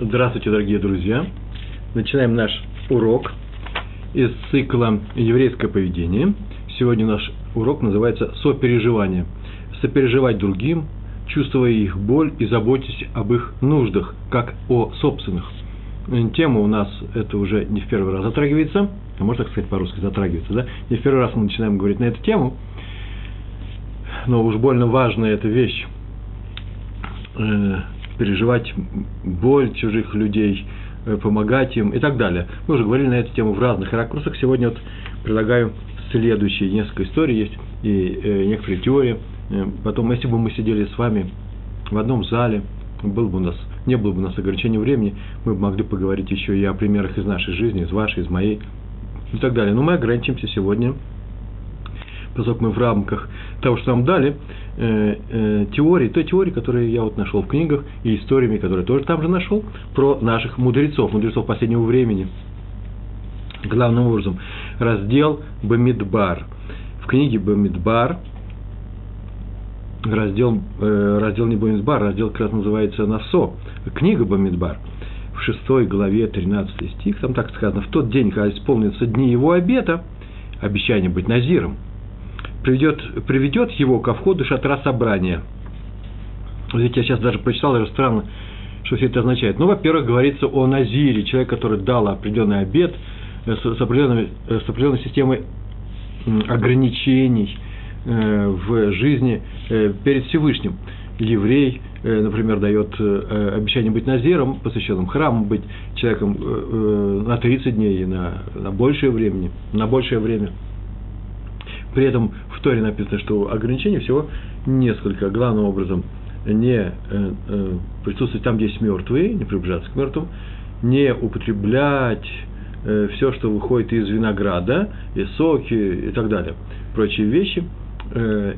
Здравствуйте, дорогие друзья! Начинаем наш урок из цикла «Еврейское поведение». Сегодня наш урок называется «Сопереживание». Сопереживать другим, чувствуя их боль и заботясь об их нуждах, как о собственных. Тема у нас это уже не в первый раз затрагивается, а можно так сказать по-русски затрагивается, да? Не в первый раз мы начинаем говорить на эту тему, но уж больно важная эта вещь э, переживать боль чужих людей, э, помогать им и так далее. Мы уже говорили на эту тему в разных ракурсах. Сегодня вот предлагаю следующие несколько историй есть и э, некоторые теории. Э, потом, если бы мы сидели с вами в одном зале, был бы у нас, не было бы у нас ограничения времени, мы бы могли поговорить еще и о примерах из нашей жизни, из вашей, из моей и так далее. Но мы ограничимся сегодня поскольку мы в рамках того, что нам дали, э, э, теории, той теории, которую я вот нашел в книгах, и историями, которые тоже там же нашел, про наших мудрецов, мудрецов последнего времени. Главным образом, раздел Бамидбар. В книге Бамидбар, раздел, э, раздел не Бамидбар, раздел как раз называется Насо, книга Бамидбар, в 6 главе 13 стих, там так сказано, в тот день, когда исполнится дни его обета, обещание быть назиром – приведет, приведет его ко входу шатра собрания. Видите, я сейчас даже прочитал, даже странно, что все это означает. Ну, во-первых, говорится о Назире, человек, который дал определенный обед э, с, определенной, э, с определенной системой ограничений э, в жизни перед Всевышним. Еврей, например, дает обещание быть назиром, посвященным храму, быть человеком на 30 дней, на, на большее время, на большее время – при этом в Торе написано, что ограничений всего несколько. Главным образом, не э, э, присутствовать там, где есть мертвые, не приближаться к мертвым, не употреблять э, все, что выходит из винограда, и соки и так далее, прочие вещи.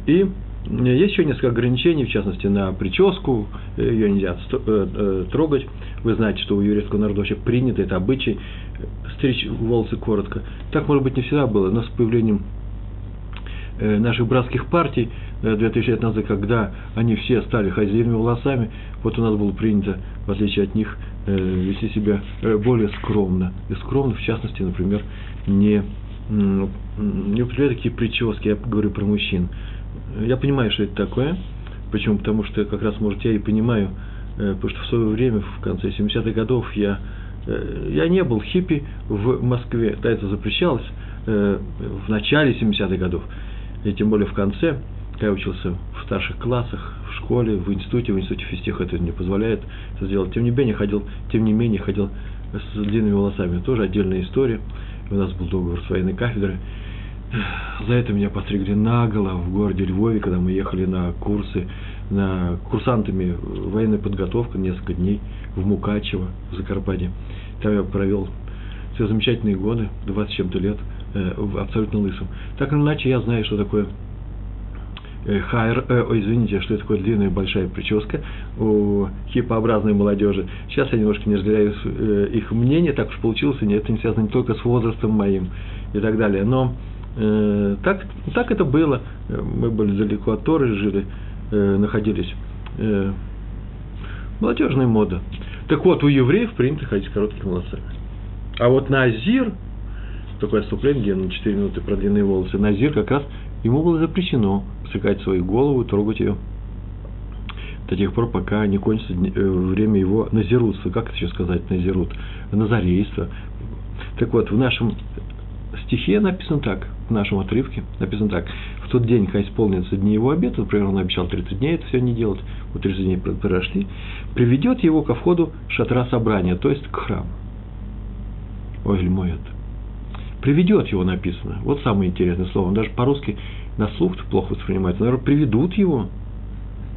И есть еще несколько ограничений, в частности, на прическу, ее нельзя трогать. Вы знаете, что у еврейского народа вообще принято, это обычай, стричь волосы коротко. Так, может быть, не всегда было, но с появлением наших братских партий 2000 э, лет назад, когда они все стали хозяевами волосами, вот у нас было принято, в отличие от них, э, вести себя более скромно. И скромно, в частности, например, не, не употреблять такие прически, я говорю про мужчин. Я понимаю, что это такое. Почему? Потому что как раз, может, я и понимаю, потому что в свое время, в конце 70-х годов, я, я не был хиппи в Москве. Да, это запрещалось в начале 70-х годов и тем более в конце, когда я учился в старших классах, в школе, в институте, в институте физтех это не позволяет это сделать. Тем не менее, ходил, тем не менее, ходил с длинными волосами. Тоже отдельная история. У нас был договор с военной кафедрой. За это меня постригли наголо в городе Львове, когда мы ехали на курсы, на курсантами военной подготовки несколько дней в Мукачево, в Закарпатье. Там я провел все замечательные годы, 20 чем-то лет – абсолютно лысым. Так или иначе, я знаю, что такое э, хайр, э, ой, извините, что это такое длинная большая прическа у хипообразной молодежи. Сейчас я немножко не разделяю э, их мнение, так уж получилось, и это не связано не только с возрастом моим и так далее. Но э, так, так это было. Мы были далеко от Торы, жили, э, находились. Э, молодежная мода. Так вот, у евреев принято ходить с короткими волосами. А вот на Азир – такое отступление, где на 4 минуты про длинные волосы, Назир как раз ему было запрещено посыкать свою голову, трогать ее до тех пор, пока не кончится э, время его назирутства. Как это еще сказать, назирут? Назарейство. Так вот, в нашем стихе написано так, в нашем отрывке написано так. В тот день, когда исполнится дни его обета, например, он обещал 30 дней это все не делать, вот 30 дней прошли, приведет его ко входу шатра собрания, то есть к храму. Ой, мой это приведет его написано. Вот самое интересное слово. Он даже по-русски на слух плохо воспринимается. Наверное, приведут его.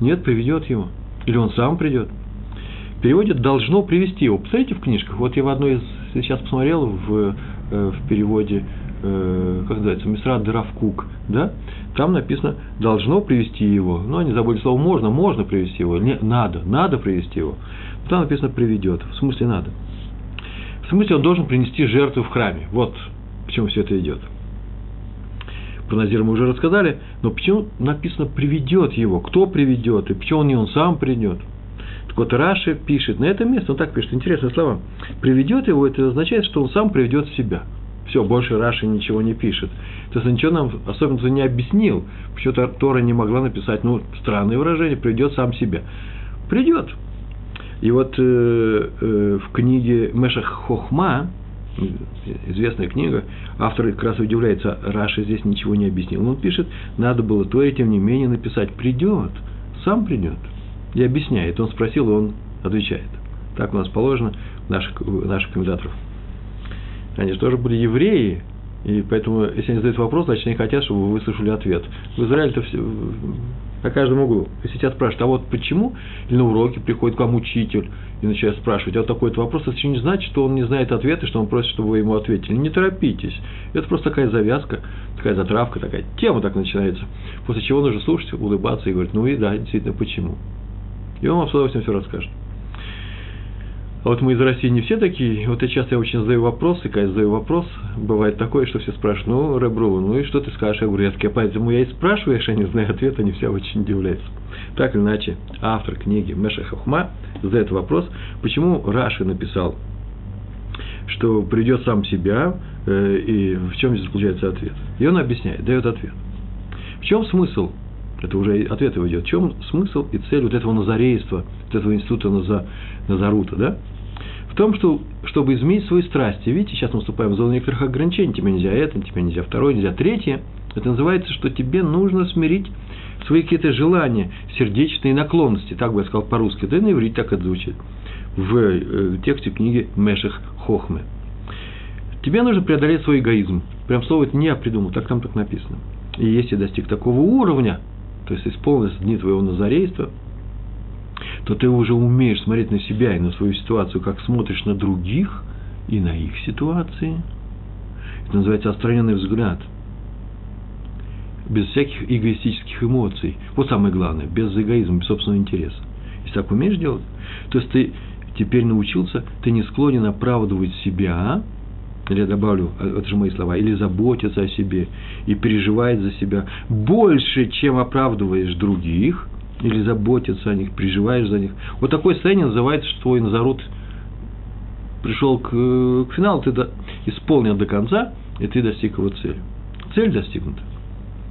Нет, приведет его. Или он сам придет. Переводит должно привести его. Посмотрите в книжках. Вот я в одной из сейчас посмотрел в, э, в переводе, э, как называется, Мисрат Дравкук, да? Там написано должно привести его. Но они забыли слово можно, можно привести его. Не, надо, надо привести его. Там написано приведет. В смысле надо. В смысле он должен принести жертву в храме. Вот к чему все это идет. Про Назира мы уже рассказали, но почему написано «приведет его», кто приведет, и почему не он сам придет. Так вот, Раши пишет на этом месте, он так пишет, интересные слова. Приведет его, это означает, что он сам приведет себя. Все, больше Раши ничего не пишет. То есть ничего нам особенно не объяснил. Почему-то Тора не могла написать, ну, странное выражение, приведет сам себя. Придет. И вот э, э, в книге Мешах Хохма, известная книга, автор как раз удивляется, Раша здесь ничего не объяснил. Он пишет, надо было то и тем не менее написать, придет, сам придет. И объясняет. Он спросил, и он отвечает. Так у нас положено наших, наших комментаторов. Они же тоже были евреи, и поэтому, если они задают вопрос, значит, они хотят, чтобы вы выслушали ответ. В Израиле-то все, на каждом углу. Если тебя спрашивают, а вот почему, или на уроке приходит к вам учитель и начинает спрашивать, а вот такой-то вопрос, это еще не значит, что он не знает ответа, что он просит, чтобы вы ему ответили. Не торопитесь. Это просто такая завязка, такая затравка, такая тема так начинается. После чего нужно слушать, улыбаться и говорить, ну и да, действительно, почему. И он вам с удовольствием все расскажет. А вот мы из России не все такие. Вот я часто я очень задаю вопросы, когда я задаю вопрос, бывает такое, что все спрашивают, ну, Ребру, ну и что ты скажешь? Я говорю, я таки, поэтому я и спрашиваю, если они знают ответ, они все очень удивляются. Так или иначе, автор книги Меша Хахма задает вопрос, почему Раши написал, что придет сам себя, э, и в чем здесь заключается ответ. И он объясняет, дает ответ. В чем смысл это уже ответ его идет. В чем смысл и цель вот этого назарейства, вот этого института Наза, Назарута, да? Том, что, чтобы изменить свои страсти. Видите, сейчас мы вступаем в зону некоторых ограничений. Тебе нельзя это, тебе нельзя второе, нельзя третье. Это называется, что тебе нужно смирить свои какие-то желания, сердечные наклонности. Так бы я сказал по-русски. Да и на иврите так это звучит. В э, тексте книги Меших Хохмы. Тебе нужно преодолеть свой эгоизм. Прям слово это не я придумал, так там так написано. И если достиг такого уровня, то есть исполнилось дни твоего назарейства – то ты уже умеешь смотреть на себя и на свою ситуацию, как смотришь на других и на их ситуации. Это называется отстраненный взгляд. Без всяких эгоистических эмоций. Вот самое главное, без эгоизма, без собственного интереса. Если так умеешь делать, то есть ты теперь научился, ты не склонен оправдывать себя, или я добавлю, а, это же мои слова, или заботиться о себе и переживать за себя больше, чем оправдываешь других – или заботиться о них, переживаешь за них. Вот такое состояние называется, что твой Назарут пришел к, к финалу, ты до, исполнил до конца, и ты достиг его цели. Цель достигнута.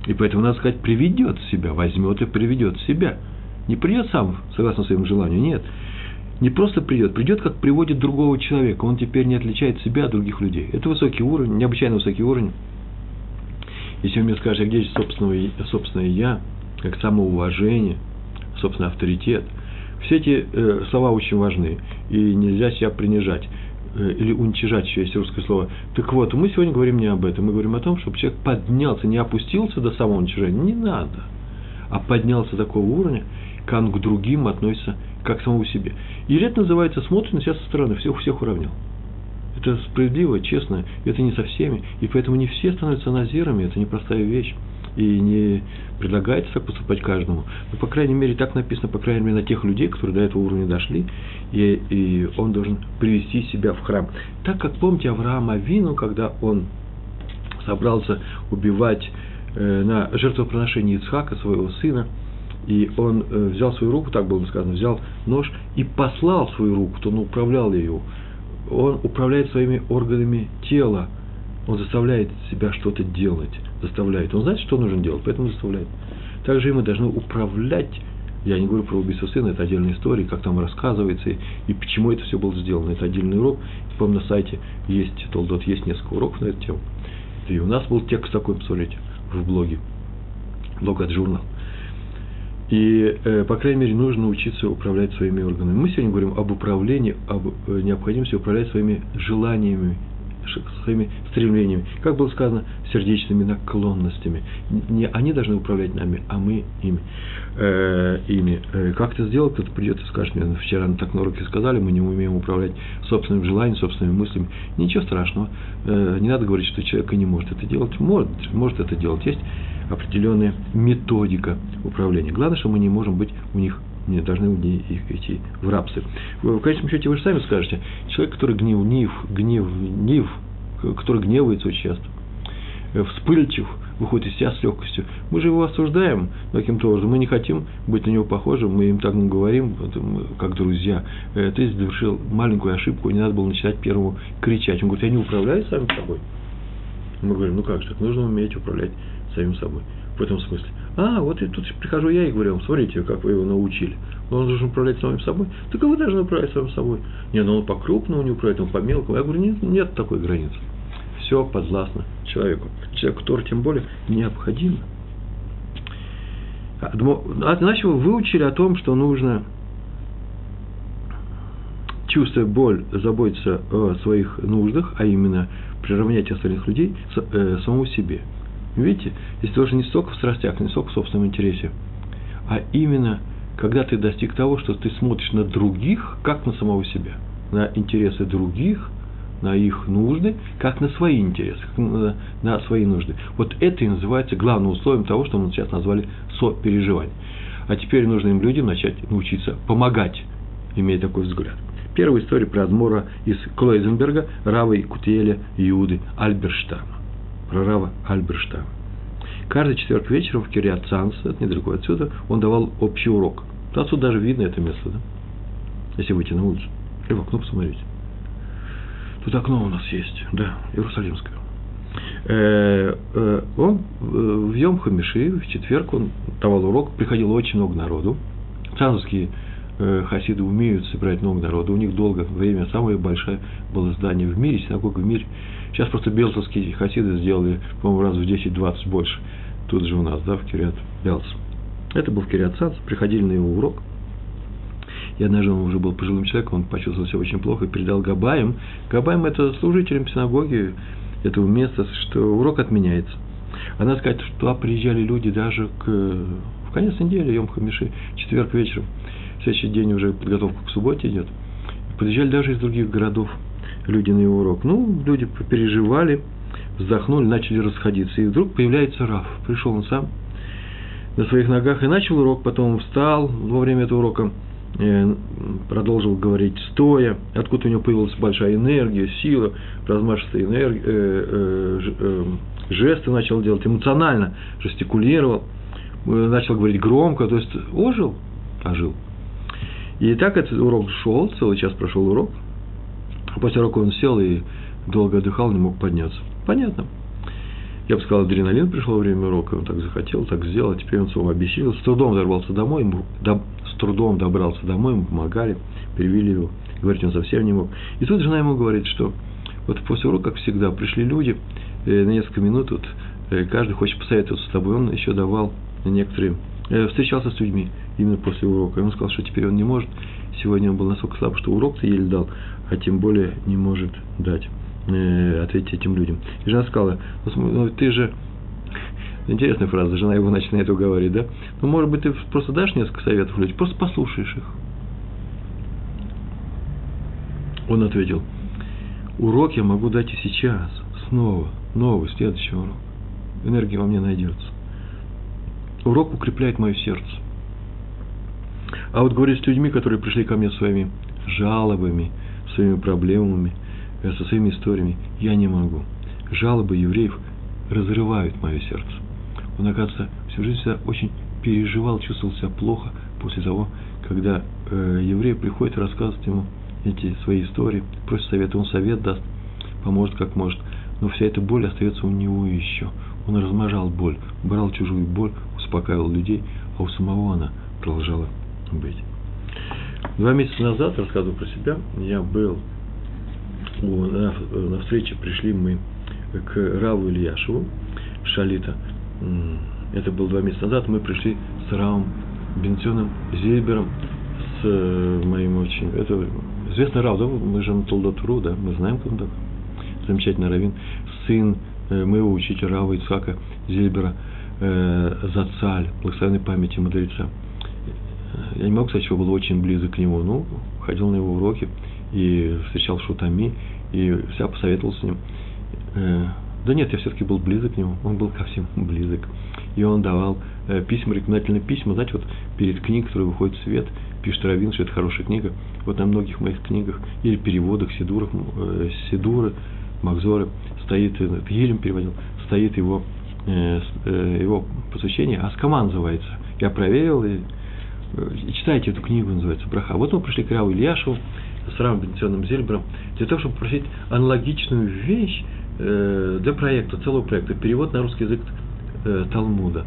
И поэтому, надо сказать, приведет себя, возьмет и приведет себя. Не придет сам, согласно своему желанию, нет. Не просто придет, придет, как приводит другого человека. Он теперь не отличает себя от других людей. Это высокий уровень, необычайно высокий уровень. Если вы мне скажете, а где же собственное, собственное я, как самоуважение – собственно, авторитет. Все эти э, слова очень важны, и нельзя себя принижать э, или уничижать, еще есть русское слово. Так вот, мы сегодня говорим не об этом, мы говорим о том, чтобы человек поднялся, не опустился до самого уничижения, не надо, а поднялся до такого уровня, как к другим относится как к самому себе. И это называется смотрит на себя со стороны, всех всех уравнял. Это справедливо, честно, это не со всеми, и поэтому не все становятся назирами, это непростая вещь и не предлагается так поступать каждому. Но, по крайней мере, так написано, по крайней мере, на тех людей, которые до этого уровня дошли, и, и он должен привести себя в храм. Так как, помните, Авраам Авину, когда он собрался убивать э, на жертвоприношении Ицхака, своего сына, и он э, взял свою руку, так было сказано, взял нож и послал свою руку, то он управлял ее. Он управляет своими органами тела, он заставляет себя что-то делать заставляет. Он знает, что нужно делать, поэтому заставляет. Также и мы должны управлять. Я не говорю про убийство сына, это отдельная история, как там рассказывается, и, и почему это все было сделано. Это отдельный урок. Помню, на сайте есть, Толдот, есть несколько уроков на эту тему. И у нас был текст такой, посмотрите, в блоге. Блог от журнал. И, э, по крайней мере, нужно учиться управлять своими органами. Мы сегодня говорим об управлении, об э, необходимости управлять своими желаниями, своими стремлениями, как было сказано, сердечными наклонностями. Не они должны управлять нами, а мы ими. Э, ими. Э, как это сделать, кто-то придет и скажет мне, вчера так на уроке сказали, мы не умеем управлять собственным желанием, собственными мыслями. Ничего страшного. Э, не надо говорить, что человек и не может это делать. Может, может это делать. Есть определенная методика управления. Главное, что мы не можем быть у них не должны их идти в рабстве. В конечном счете вы же сами скажете, человек, который гнев, гнев, гнев, гнев, который гневается очень часто, э, вспыльчив, выходит из себя с легкостью. Мы же его осуждаем каким-то образом, мы не хотим быть на него похожим, мы им так говорим, как друзья. Э, ты совершил маленькую ошибку, не надо было начинать первому кричать. Он говорит, я не управляю самим собой. Мы говорим, ну как же так, нужно уметь управлять самим собой. В этом смысле. А, вот и тут прихожу я и говорю смотрите, как вы его научили. Он должен управлять самим собой. Так и вы должны управлять самим собой. Не, ну он по-крупному не управляет, он по-мелкому. Я говорю, нет, нет такой границы. Все подвластно человеку. Человеку который тем более необходимо. А, а иначе вы выучили о том, что нужно чувствуя боль, заботиться о своих нуждах, а именно приравнять остальных людей э, самому себе. Видите, здесь тоже не столько в страстях, не столько в собственном интересе, а именно, когда ты достиг того, что ты смотришь на других, как на самого себя, на интересы других, на их нужды, как на свои интересы, как на, на свои нужды. Вот это и называется главным условием того, что мы сейчас назвали сопереживание. А теперь нужно им людям начать научиться помогать, имея такой взгляд. Первая история про Адмора из Клойзенберга, Рава и Кутиеля Иуды Альберштама про Рава Альберштама. Каждый четверг вечером в Кириат Цанс, это недалеко отсюда, он давал общий урок. Отсюда даже видно это место, да? Если выйти на улицу. Или в окно посмотреть. Тут окно у нас есть, да, Иерусалимское. Э, э, он э, в Йом Хамиши, в четверг, он давал урок, приходило очень много народу. Цанские хасиды умеют собирать много народу. У них долго время самое большое было здание в мире, синагога в мире. Сейчас просто белцевские хасиды сделали, по-моему, раз в 10-20 больше. Тут же у нас, да, в Кириат Белц. Это был в Кириат Сац, приходили на его урок. И однажды он уже был пожилым человеком, он почувствовал себя очень плохо и передал Габаем. Габаем – это служителям синагоги этого места, что урок отменяется. А надо сказать, что приезжали люди даже к, в конец недели, Йом Хамиши, четверг вечером. Следующий день уже подготовка к субботе идет. Приезжали даже из других городов люди на его урок. Ну, люди переживали, вздохнули, начали расходиться. И вдруг появляется Раф. Пришел он сам на своих ногах и начал урок, потом встал во время этого урока, э, продолжил говорить стоя, откуда у него появилась большая энергия, сила, размашистые энергии, э, э, жесты начал делать, эмоционально жестикулировал, начал говорить громко, то есть ожил, ожил. И так этот урок шел, целый час прошел урок, После урока он сел и долго отдыхал, не мог подняться. Понятно. Я бы сказал, адреналин пришло время урока, он так захотел, так сделал, а теперь он снова обессилел, с трудом добрался домой, ему, до, с трудом добрался домой, ему помогали, перевели его, говорить он совсем не мог. И тут жена ему говорит, что вот после урока, как всегда, пришли люди, э, на несколько минут, вот, э, каждый хочет посоветоваться с тобой, он еще давал некоторые, встречался с людьми именно после урока, и он сказал, что теперь он не может, сегодня он был настолько слаб, что урок-то еле дал, а тем более не может дать, э, ответить этим людям. И жена сказала, ну ты же, интересная фраза, жена его начинает уговаривать, да? Ну, может быть, ты просто дашь несколько советов людям, просто послушаешь их. Он ответил, урок я могу дать и сейчас, снова, новый, следующий урок. Энергия во мне найдется. Урок укрепляет мое сердце. А вот говорить с людьми, которые пришли ко мне своими жалобами, своими проблемами, э, со своими историями, я не могу. Жалобы евреев разрывают мое сердце. Он, оказывается, всю жизнь себя очень переживал, чувствовал себя плохо после того, когда э, еврей приходит и рассказывает ему эти свои истории, просит совета, он совет даст, поможет как может. Но вся эта боль остается у него еще. Он размножал боль, брал чужую боль, успокаивал людей, а у самого она продолжала быть. Два месяца назад, рассказывал про себя, я был у, на, на встрече, пришли мы к Раву Ильяшеву, Шалита. Это было два месяца назад, мы пришли с Равом Бенционом Зильбером, с э, моим очень... Это известный Рав, да? Мы же на Толдотуру, да? Мы знаем, кто он такой. Замечательный раввин. Сын э, моего учителя Рава Ицхака Зильбера, э, Зацаль, благословенной памяти мудреца я не могу сказать, что был очень близок к нему, ну, ходил на его уроки и встречал Шутами, и вся посоветовал с ним. Э, да нет, я все-таки был близок к нему, он был ко всем близок. И он давал э, письма, рекомендательные письма, знаете, вот перед книгой, которая выходит в свет, пишет Равин, что это хорошая книга. Вот на многих моих книгах или переводах, Сидурах, э, Сидуры, Макзоры стоит, Елем переводил, стоит его э, э, его посвящение, Аскаман называется. Я проверил, и, и читайте эту книгу, называется «Браха». Вот мы пришли к Раву Ильяшу с Равом Бенционным Зельбером для того, чтобы попросить аналогичную вещь для проекта, целого проекта, перевод на русский язык Талмуда,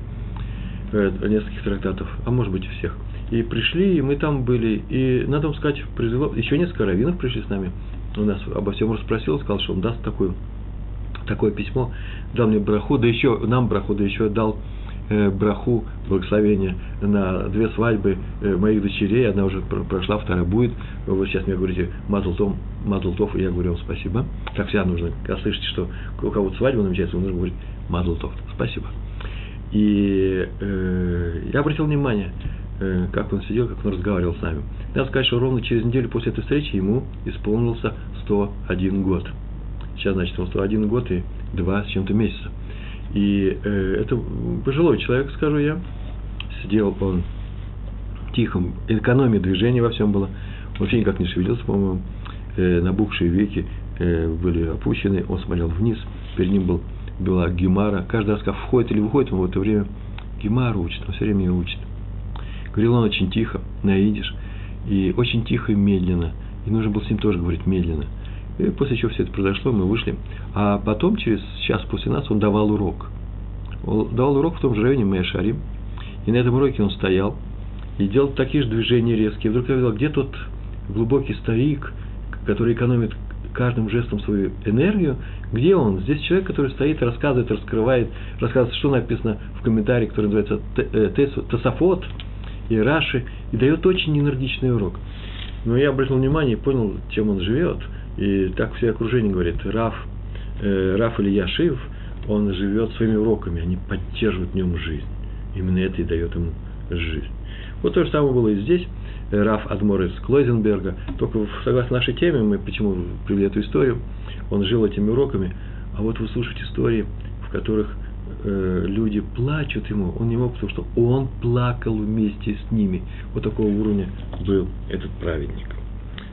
нескольких трактатов, а может быть и всех. И пришли, и мы там были, и, надо вам сказать, произвело, еще несколько раввинов пришли с нами, у нас обо всем расспросил, сказал, что он даст такую такое письмо, дал мне браху, да еще нам браху, да еще дал э, браху, благословение на две свадьбы э, моих дочерей, одна уже прошла, вторая будет. Вы сейчас мне говорите Мазлтов, Мазлтов, и я говорю вам спасибо. Так всегда нужно, когда слышите, что у кого-то свадьба намечается, нужно говорить Мазлтов. Спасибо. И э, я обратил внимание, э, как он сидел, как он разговаривал с нами. Надо сказать, что ровно через неделю после этой встречи ему исполнился 101 год. Сейчас, значит, ему 101 год и два с чем-то месяца. И э, это пожилой человек, скажу я. Сидел он тихом, экономия движения во всем было. Вообще никак не шевелился, по-моему. Э, набухшие веки э, были опущены. Он смотрел вниз. Перед ним был, была гемара. Каждый раз, как входит или выходит, он в это время гемару учит. Он все время ее учит. Говорил он очень тихо, на идиш. И очень тихо и медленно. И нужно было с ним тоже говорить медленно – и после чего все это произошло, мы вышли. А потом, через час после нас, он давал урок. Он давал урок в том же районе Мэшарим. И на этом уроке он стоял и делал такие же движения резкие. Вдруг я видел, где тот глубокий старик, который экономит каждым жестом свою энергию, где он? Здесь человек, который стоит, рассказывает, раскрывает, рассказывает, что написано в комментарии, который называется э, Тософот и Раши, и дает очень энергичный урок. Но я обратил внимание и понял, чем он живет – и так все окружение говорит, Раф, э, Раф или Яшив, он живет своими уроками, они поддерживают в нем жизнь. Именно это и дает ему жизнь. Вот то же самое было и здесь. Раф Адмор из Клойзенберга. Только согласно нашей теме, мы почему привели эту историю, он жил этими уроками, а вот вы слушаете истории, в которых э, люди плачут ему, он не мог, потому что он плакал вместе с ними. Вот такого уровня был этот праведник.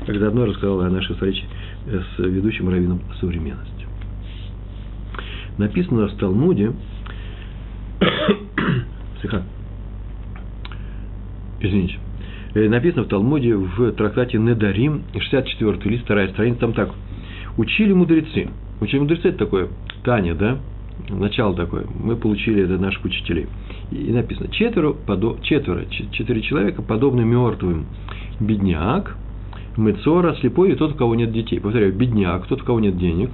Как заодно рассказал о нашей встрече с ведущим раввином современности. Написано в Талмуде, извините, э, написано в Талмуде в трактате Недарим, 64 лист, вторая страница, там так. Учили мудрецы. Учили мудрецы, это такое Таня, да? Начало такое. Мы получили это наших учителей. И написано, четверо, подо, четверо, четыре человека, подобны мертвым. Бедняк, Мецора, слепой и тот, у кого нет детей. Повторяю, бедняк, тот, у кого нет денег.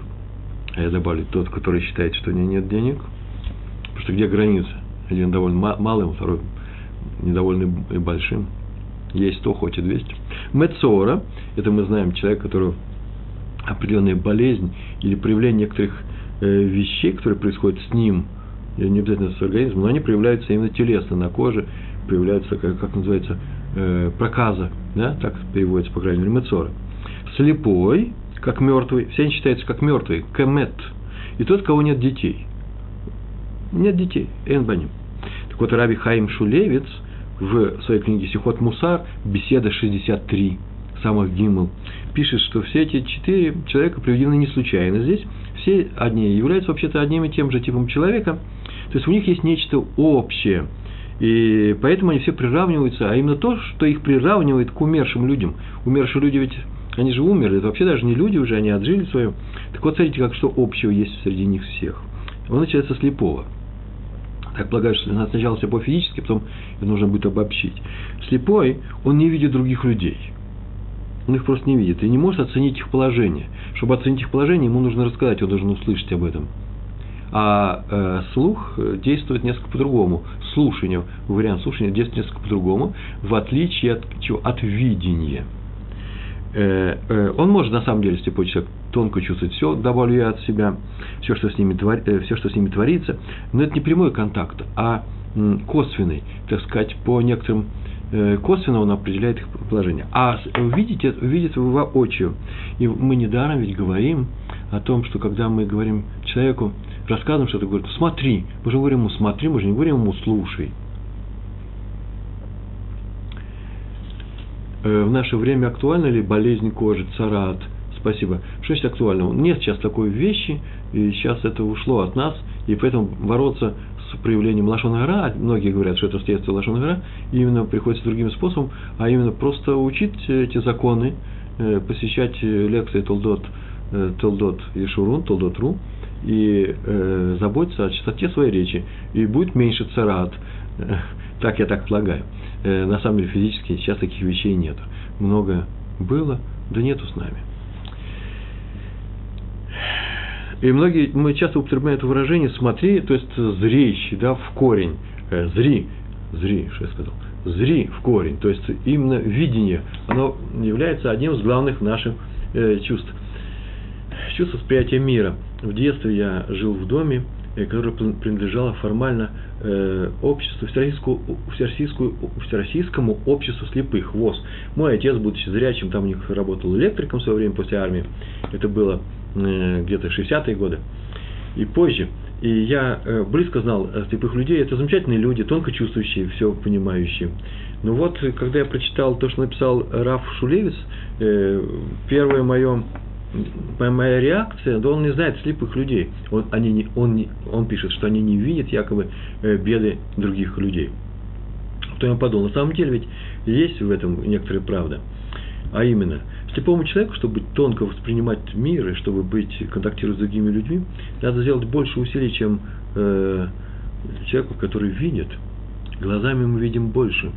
А я добавлю, тот, который считает, что у него нет денег. Потому что где граница? Один довольно малым, второй недовольный и большим. Есть 100, хочет 200. Мецора, это мы знаем человек, который определенная болезнь или проявление некоторых э, вещей, которые происходят с ним, не обязательно с организмом, но они проявляются именно телесно, на коже, проявляются, как, как называется, э, проказа, да, так переводится, по крайней мере, мецора. Слепой, как мертвый, все они считаются как мертвые, кемет. И тот, кого нет детей. Нет детей, энбаним. Так вот, Раби Хаим Шулевец в своей книге Сихот Мусар, беседа 63, самых гимл, пишет, что все эти четыре человека приведены не случайно здесь. Все одни являются вообще-то одним и тем же типом человека. То есть у них есть нечто общее – и поэтому они все приравниваются, а именно то, что их приравнивает к умершим людям. Умершие люди ведь, они же умерли, это вообще даже не люди уже, они отжили свое. Так вот, смотрите, как что общего есть среди них всех. Он начинается слепого. Так полагаю, что сначала слепой физически, потом нужно будет обобщить. Слепой, он не видит других людей. Он их просто не видит и не может оценить их положение. Чтобы оценить их положение, ему нужно рассказать, он должен услышать об этом. А э, слух действует несколько по-другому. Слушание, вариант слушания действует несколько по-другому, в отличие от, чего? от видения. Э, э, он может, на самом деле, слепой человек, тонко чувствовать все, добавлю я от себя, все, что с ними, твор, э, все, что с ними творится, но это не прямой контакт, а косвенный, так сказать, по некоторым э, косвенно он определяет их положение. А видеть, видеть его воочию. И мы недаром ведь говорим о том, что когда мы говорим человеку, рассказываем что-то, говорит, смотри. Мы же говорим ему смотри, мы же не говорим ему слушай. Э, в наше время актуальна ли болезнь кожи, царат, спасибо. Что значит актуально? Нет сейчас такой вещи, и сейчас это ушло от нас, и поэтому бороться с проявлением лошонара, многие говорят, что это следствие лошонара, именно приходится другим способом, а именно просто учить эти законы, э, посещать лекции Толдот, э, Толдот Ешурун, Толдот Ру, и э, заботиться о чистоте своей речи, и будет меньше царат, так я так полагаю. Э, на самом деле физически сейчас таких вещей нет. Много было, да нету с нами. И многие, мы часто употребляем это выражение «смотри», то есть «зречь», да, в корень, э, «зри», «зри», что я сказал, «зри» в корень, то есть именно видение, оно является одним из главных наших э, чувств. Чувство восприятия мира. В детстве я жил в доме, э, которое принадлежало формально э, обществу, всероссийскому, всероссийскому, всероссийскому обществу слепых, ВОЗ. Мой отец, будучи зрячим, там у них работал электриком в свое время после армии. Это было Э, где-то 60-е годы и позже. И я близко знал слепых людей. Это замечательные люди, тонко чувствующие, все понимающие. Но вот, когда я прочитал то, что написал Раф Шулевец, первое мое моя реакция, да он не знает слепых людей. Он, они не, он, не, он пишет, что они не видят якобы беды других людей. То я подумал, на самом деле ведь есть в этом некоторая правда. А именно, слепому человеку, чтобы тонко воспринимать мир и чтобы быть, контактировать с другими людьми, надо сделать больше усилий, чем э, человеку, который видит. Глазами мы видим больше,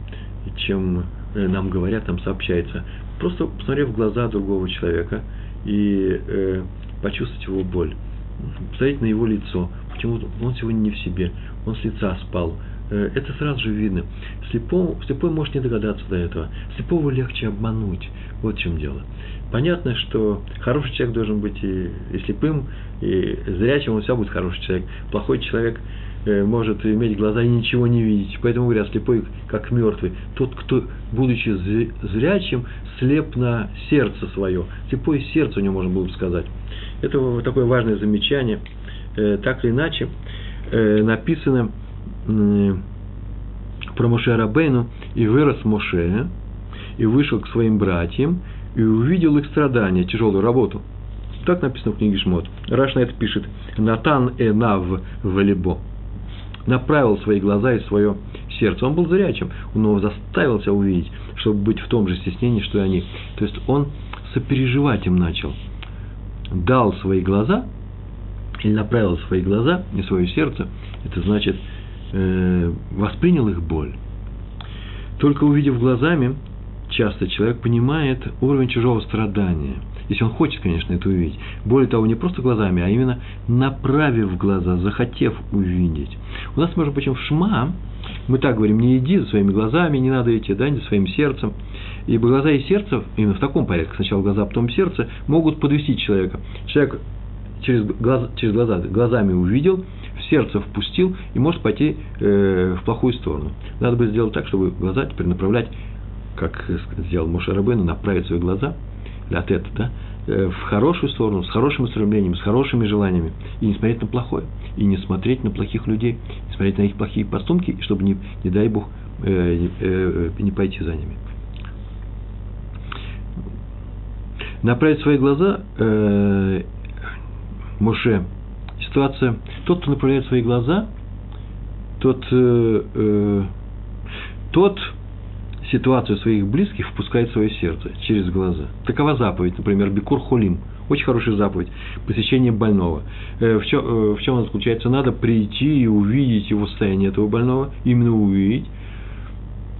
чем э, нам говорят, нам сообщается. Просто посмотрев в глаза другого человека и э, почувствовать его боль, посмотреть на его лицо, почему он сегодня не в себе, он с лица спал, Э, это сразу же видно. Слепому, слепой может не догадаться до этого. Слепого легче обмануть. Вот в чем дело. Понятно, что хороший человек должен быть и, и слепым, и зрячим, он все будет хороший человек. Плохой человек может иметь глаза и ничего не видеть. Поэтому говорят, слепой как мертвый. Тот, кто, будучи зрячим, слеп на сердце свое. Слепое сердце у него, можно было бы сказать. Это такое важное замечание. Э, так или иначе, написано про Моше Рабейну, и вырос Моше, и вышел к своим братьям, и увидел их страдания, тяжелую работу. Так написано в книге Шмот. Раш на это пишет. Натан Энав Валибо. Направил свои глаза и свое сердце. Он был зрячим, его заставил себя увидеть, чтобы быть в том же стеснении, что и они. То есть он сопереживать им начал. Дал свои глаза, или направил свои глаза и свое сердце, это значит – э, воспринял их боль. Только увидев глазами, часто человек понимает уровень чужого страдания. Если он хочет, конечно, это увидеть. Более того, не просто глазами, а именно направив глаза, захотев увидеть. У нас, между прочим, в Шма мы так говорим, не иди за своими глазами, не надо идти, да, не за своим сердцем. Ибо глаза и сердце, именно в таком порядке, сначала глаза, а потом сердце, могут подвести человека. Человек через, глаз, через глаза, глазами увидел, в сердце впустил и может пойти э, в плохую сторону. Надо бы сделать так, чтобы глаза теперь направлять, как сделал Моше направить свои глаза, от этого, да, э, в хорошую сторону, с хорошими стремлениями, с хорошими желаниями, и не смотреть на плохое, и не смотреть на плохих людей, не смотреть на их плохие поступки, чтобы, не, не дай Бог, э, э, не пойти за ними. Направить свои глаза э, Моше. Ситуация, тот, кто направляет свои глаза, тот, э, э, тот ситуацию своих близких впускает в свое сердце через глаза. Такова заповедь, например, Бекур Холим. Очень хорошая заповедь. Посещение больного. Э, в чем, э, в чем она заключается? Надо прийти и увидеть его состояние этого больного, именно увидеть,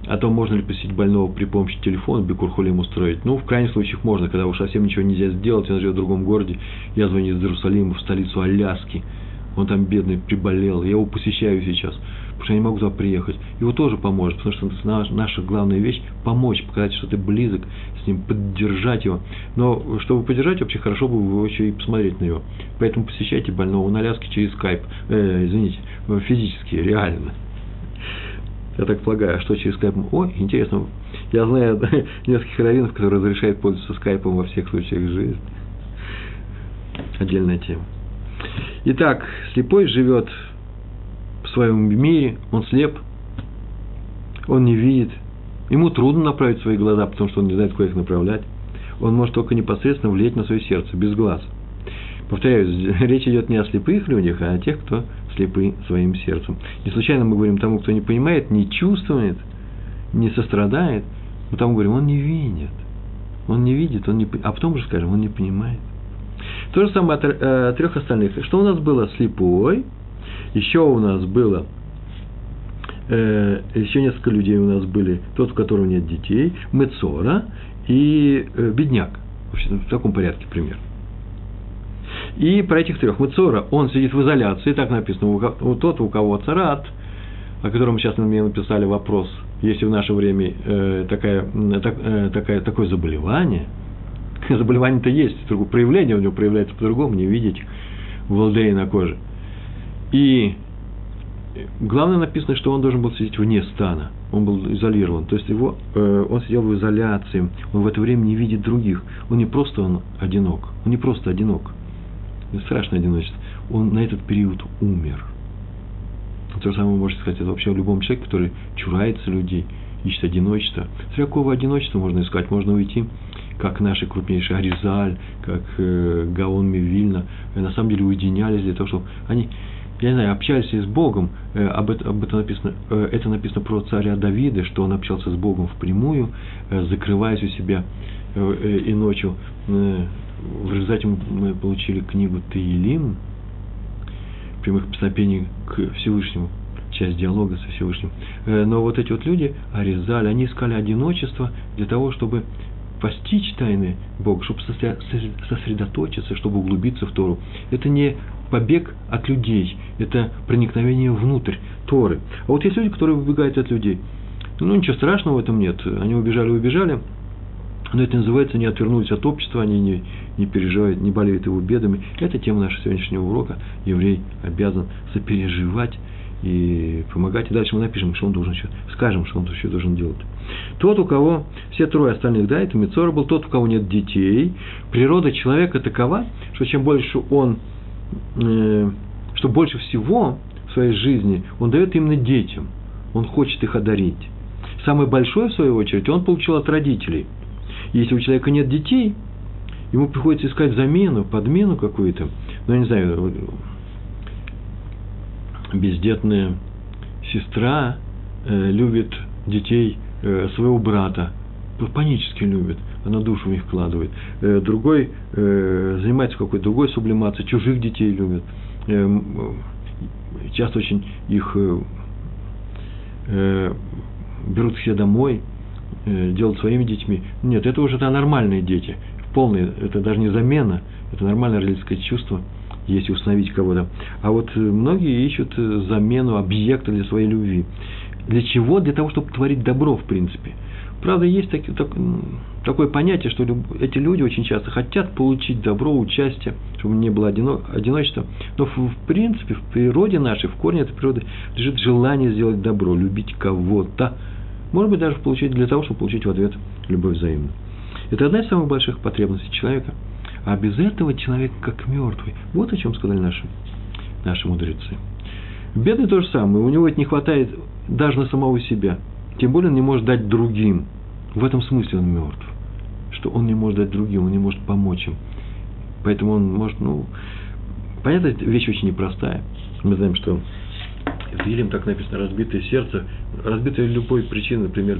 о том, можно ли посетить больного при помощи телефона, бикурхолим устроить. Ну, в крайних случаях можно, когда уж совсем ничего нельзя сделать, он живет в другом городе. Я звоню из Иерусалима в столицу Аляски. Он там бедный приболел. Я его посещаю сейчас, потому что я не могу туда приехать. Его тоже поможет, потому что наша, главная вещь – помочь, показать, что ты близок с ним, поддержать его. Но чтобы поддержать, вообще хорошо бы его еще и посмотреть на него. Поэтому посещайте больного на Аляске через скайп. Э, извините, физически, реально. Я так полагаю, а что через скайп? О, интересно. Я знаю нескольких раввинов, которые разрешают пользоваться скайпом во всех случаях жизни. Отдельная тема. Итак, слепой живет своем мире, он слеп, он не видит, ему трудно направить свои глаза, потому что он не знает, куда их направлять. он может только непосредственно влиять на свое сердце, без глаз. Повторяю, речь идет не о слепых людях, а о тех, кто слепы своим сердцем. Не случайно мы говорим тому, кто не понимает, не чувствует, не сострадает, мы тому говорим, он не видит. Он не видит, он не, а потом уже скажем, он не понимает. То же самое э, от трех остальных. Что у нас было? Слепой, еще у нас было э, еще несколько людей у нас были, тот, у которого нет детей, Мецора и э, бедняк. В таком порядке пример. И про этих трех. Мецора, он сидит в изоляции, так написано, у, тот, у кого царат, о котором сейчас мне написали вопрос, если в наше время э, такая, так, э, такая, такое заболевание, заболевание-то есть, проявление у него проявляется по-другому, не видеть волдеи на коже. И главное написано, что он должен был сидеть вне стана, он был изолирован, то есть его, э, он сидел в изоляции, он в это время не видит других, он не просто он одинок, он не просто одинок, страшное одиночество, он на этот период умер – то же самое можете сказать. Это вообще о любом человеке, который чурается людей, ищет одиночество. С какого одиночества можно искать? Можно уйти, как наши крупнейшие Аризаль, как э, Гаон Мивильна, э, на самом деле уединялись для того, чтобы они, я не знаю, общались с Богом, э, об, это, об этом написано, э, это написано про царя Давида, что он общался с Богом впрямую, э, закрываясь у себя э, э, и ночью. Э, в результате мы получили книгу Таилим, прямых песнопений к Всевышнему, часть диалога со Всевышним. Э, но вот эти вот люди, Аризаль, они искали одиночество для того, чтобы постичь тайны Бога, чтобы сосредоточиться, чтобы углубиться в Тору. Это не побег от людей, это проникновение внутрь Торы. А вот есть люди, которые убегают от людей. Ну, ничего страшного в этом нет. Они убежали, убежали, но это называется не отвернулись от общества, они не, не переживают, не болеют его бедами. Это тема нашего сегодняшнего урока. Еврей обязан сопереживать и помогать. И дальше мы напишем, что он должен еще, скажем, что он еще должен делать. Тот, у кого, все трое остальных, да, это Мицора был, тот, у кого нет детей, природа человека такова, что чем больше он, что больше всего в своей жизни он дает именно детям, он хочет их одарить. Самое большое, в свою очередь, он получил от родителей. Если у человека нет детей, ему приходится искать замену, подмену какую-то. Ну, я не знаю, бездетная сестра э, любит детей э, своего брата, панически любит, она душу в них вкладывает. Э, другой э, занимается какой-то другой сублимацией, чужих детей любит. Э, часто очень их берут себе домой, делают своими детьми. Нет, это уже да, нормальные дети полный, это даже не замена, это нормальное родительское чувство, если установить кого-то. А вот многие ищут замену объекта для своей любви. Для чего? Для того, чтобы творить добро, в принципе. Правда, есть так, так, такое понятие, что эти люди очень часто хотят получить добро, участие, чтобы не было одино, одиночества. Но в, в принципе, в природе нашей, в корне этой природы лежит желание сделать добро, любить кого-то. Может быть, даже получить для того, чтобы получить в ответ любовь взаимную. Это одна из самых больших потребностей человека. А без этого человек как мертвый. Вот о чем сказали наши, наши мудрецы. Бедный то же самое. У него это не хватает даже на самого себя. Тем более он не может дать другим. В этом смысле он мертв. Что он не может дать другим, он не может помочь им. Поэтому он может, ну, понятно, вещь очень непростая. Мы знаем, что в Илим так написано, разбитое сердце, разбитое любой причиной, например,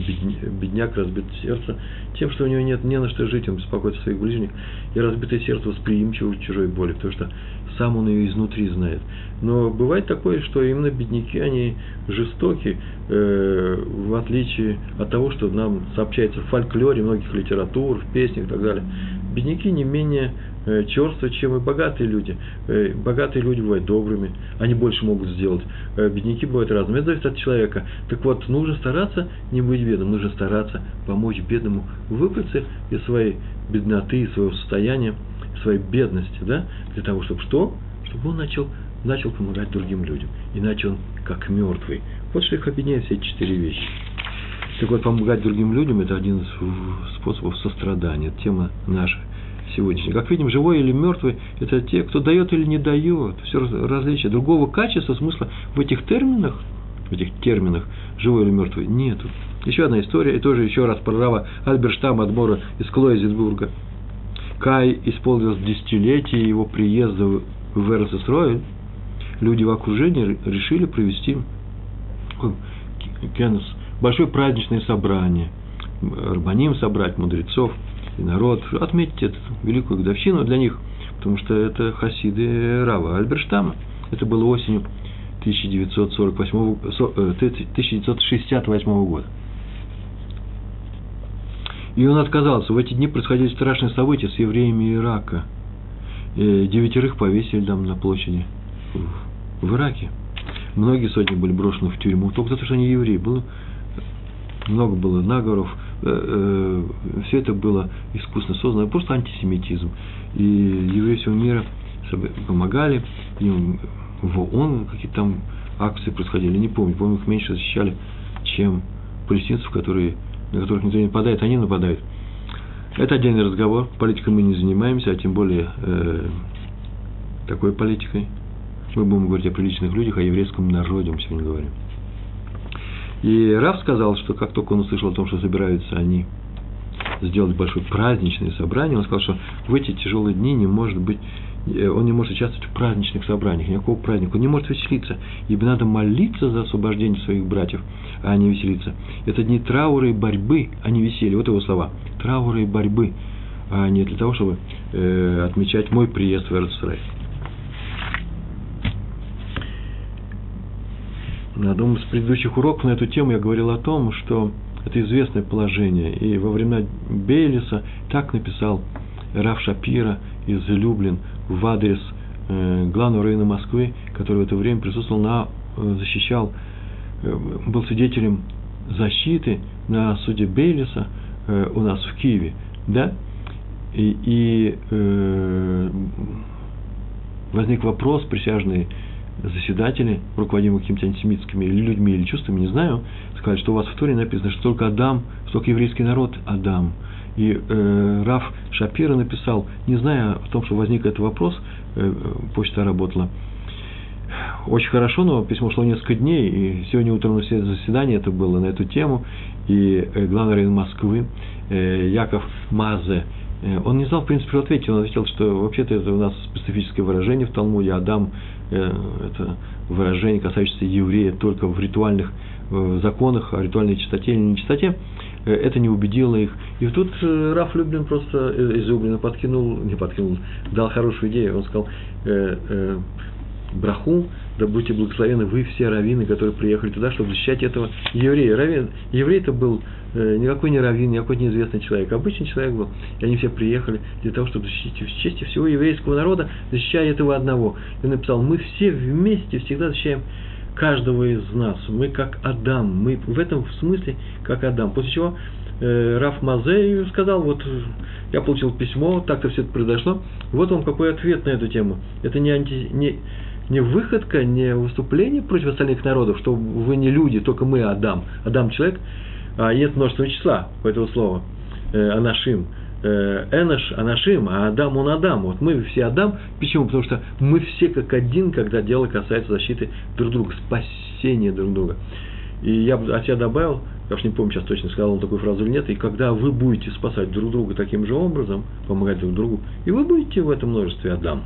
бедняк разбит сердце, тем, что у него нет не на что жить, он беспокоится о своих ближних, и разбитое сердце восприимчиво к чужой боли, потому что сам он ее изнутри знает. Но бывает такое, что именно бедняки, они жестоки, э, в отличие от того, что нам сообщается в фольклоре многих литератур, в песнях и так далее. Бедняки не менее Э, черство, чем и богатые люди. Э, богатые люди бывают добрыми, они больше могут сделать. Э, бедняки бывают разными. Это зависит от человека. Так вот, нужно стараться не быть бедным, нужно стараться помочь бедному выбраться из своей бедноты, из своего состояния, своей бедности, да, для того, чтобы что? Чтобы он начал, начал помогать другим людям. Иначе он как мертвый. Вот что их объединяет все эти четыре вещи. Так вот, помогать другим людям – это один из способов сострадания, тема наша – сегодняшний. Как видим, живой или мертвый – это те, кто дает или не дает. Все различие. Другого качества, смысла в этих терминах в этих терминах, живой или мертвый, нету. Еще одна история, и тоже еще раз про Рава Альберштама Адмора из Клойзенбурга. Кай исполнилось десятилетие его приезда в Эрцесройль, люди в окружении решили провести большое праздничное собрание, Рабаним собрать, мудрецов и народ, отметить эту великую годовщину для них, потому что это хасиды Рава Альберштама. Это было осенью 1948, 1968 э, года. И он отказался. В эти дни происходили страшные события с евреями Ирака. Э, девятерых повесили там на площади в Ираке. Многие сотни были брошены в тюрьму, только за то, что они евреи. Было, много было наговоров. Э, Все это было искусственно создано, просто антисемитизм. И евреи всего мира помогали, им в ООН какие-то там акции происходили, не помню, помню, их меньше защищали, чем палестинцев, которые на которых никто не нападает, они нападают. Это отдельный разговор. Политикой мы не занимаемся, а тем более э, такой политикой. Мы будем говорить о приличных людях, о еврейском народе мы сегодня говорим. И Раф сказал, что как только он услышал о том, что собираются они сделать большое праздничное собрание, он сказал, что в эти тяжелые дни не может быть Э, он не может участвовать в праздничных собраниях, никакого праздника, он не может веселиться, ибо надо молиться за освобождение своих братьев, а не веселиться. Это дни траура и борьбы, а не веселья. Вот его слова. Траура и борьбы, а не для того, чтобы э, отмечать мой приезд в Эрцрай. На одном из предыдущих уроков на эту тему я говорил о том, что это известное положение. И во времена Бейлиса так написал Раф Шапира из Люблин в адрес э, главного района Москвы, который в это время присутствовал на, э, защищал, э, был свидетелем защиты на суде Бейлиса у нас в Киеве, да, и, и э, возник вопрос, присяжные заседатели, руководимые какими-то антисемитскими или людьми, или чувствами, не знаю, сказали, что у вас в Торе написано, что только Адам, что только еврейский народ Адам – и э, Раф Шапира написал, не зная о том, что возник этот вопрос, э, почта работала. Очень хорошо, но письмо шло несколько дней, и сегодня утром на заседание это было на эту тему, и э, главный район Москвы э, Яков Мазе, э, он не знал, в принципе, что ответить, он ответил, что вообще-то это у нас специфическое выражение в Талмуде, Адам это выражение, касающееся еврея только в ритуальных э, законах, о ритуальной чистоте или нечистоте, Э, это не убедило их. И тут э, Раф Люблин просто э, из Люблина подкинул, не подкинул, дал хорошую идею. Он сказал, э, э, браху, да будьте благословены вы все раввины, которые приехали туда, чтобы защищать этого еврея. Равин, еврей это был э, никакой не раввин, никакой неизвестный человек, обычный человек был. И они все приехали для того, чтобы защитить в чести всего еврейского народа, защищая этого одного. И он написал, мы все вместе всегда защищаем каждого из нас. Мы как Адам. Мы в этом смысле как Адам. После чего э, Раф Мазей сказал, вот я получил письмо, так-то все это произошло. Вот вам какой ответ на эту тему. Это не, анти, не, не выходка, не выступление против остальных народов, что вы не люди, только мы Адам. Адам человек, а нет множественного числа по этого слова. Э, анашим. Э, Энош, Анашим, а Адам, он Адам. Вот мы все Адам. Почему? Потому что мы все как один, когда дело касается защиты друг друга, спасения друг друга. И я бы от себя добавил, я уж не помню сейчас точно, сказал он такую фразу или нет, и когда вы будете спасать друг друга таким же образом, помогать друг другу, и вы будете в этом множестве Адам.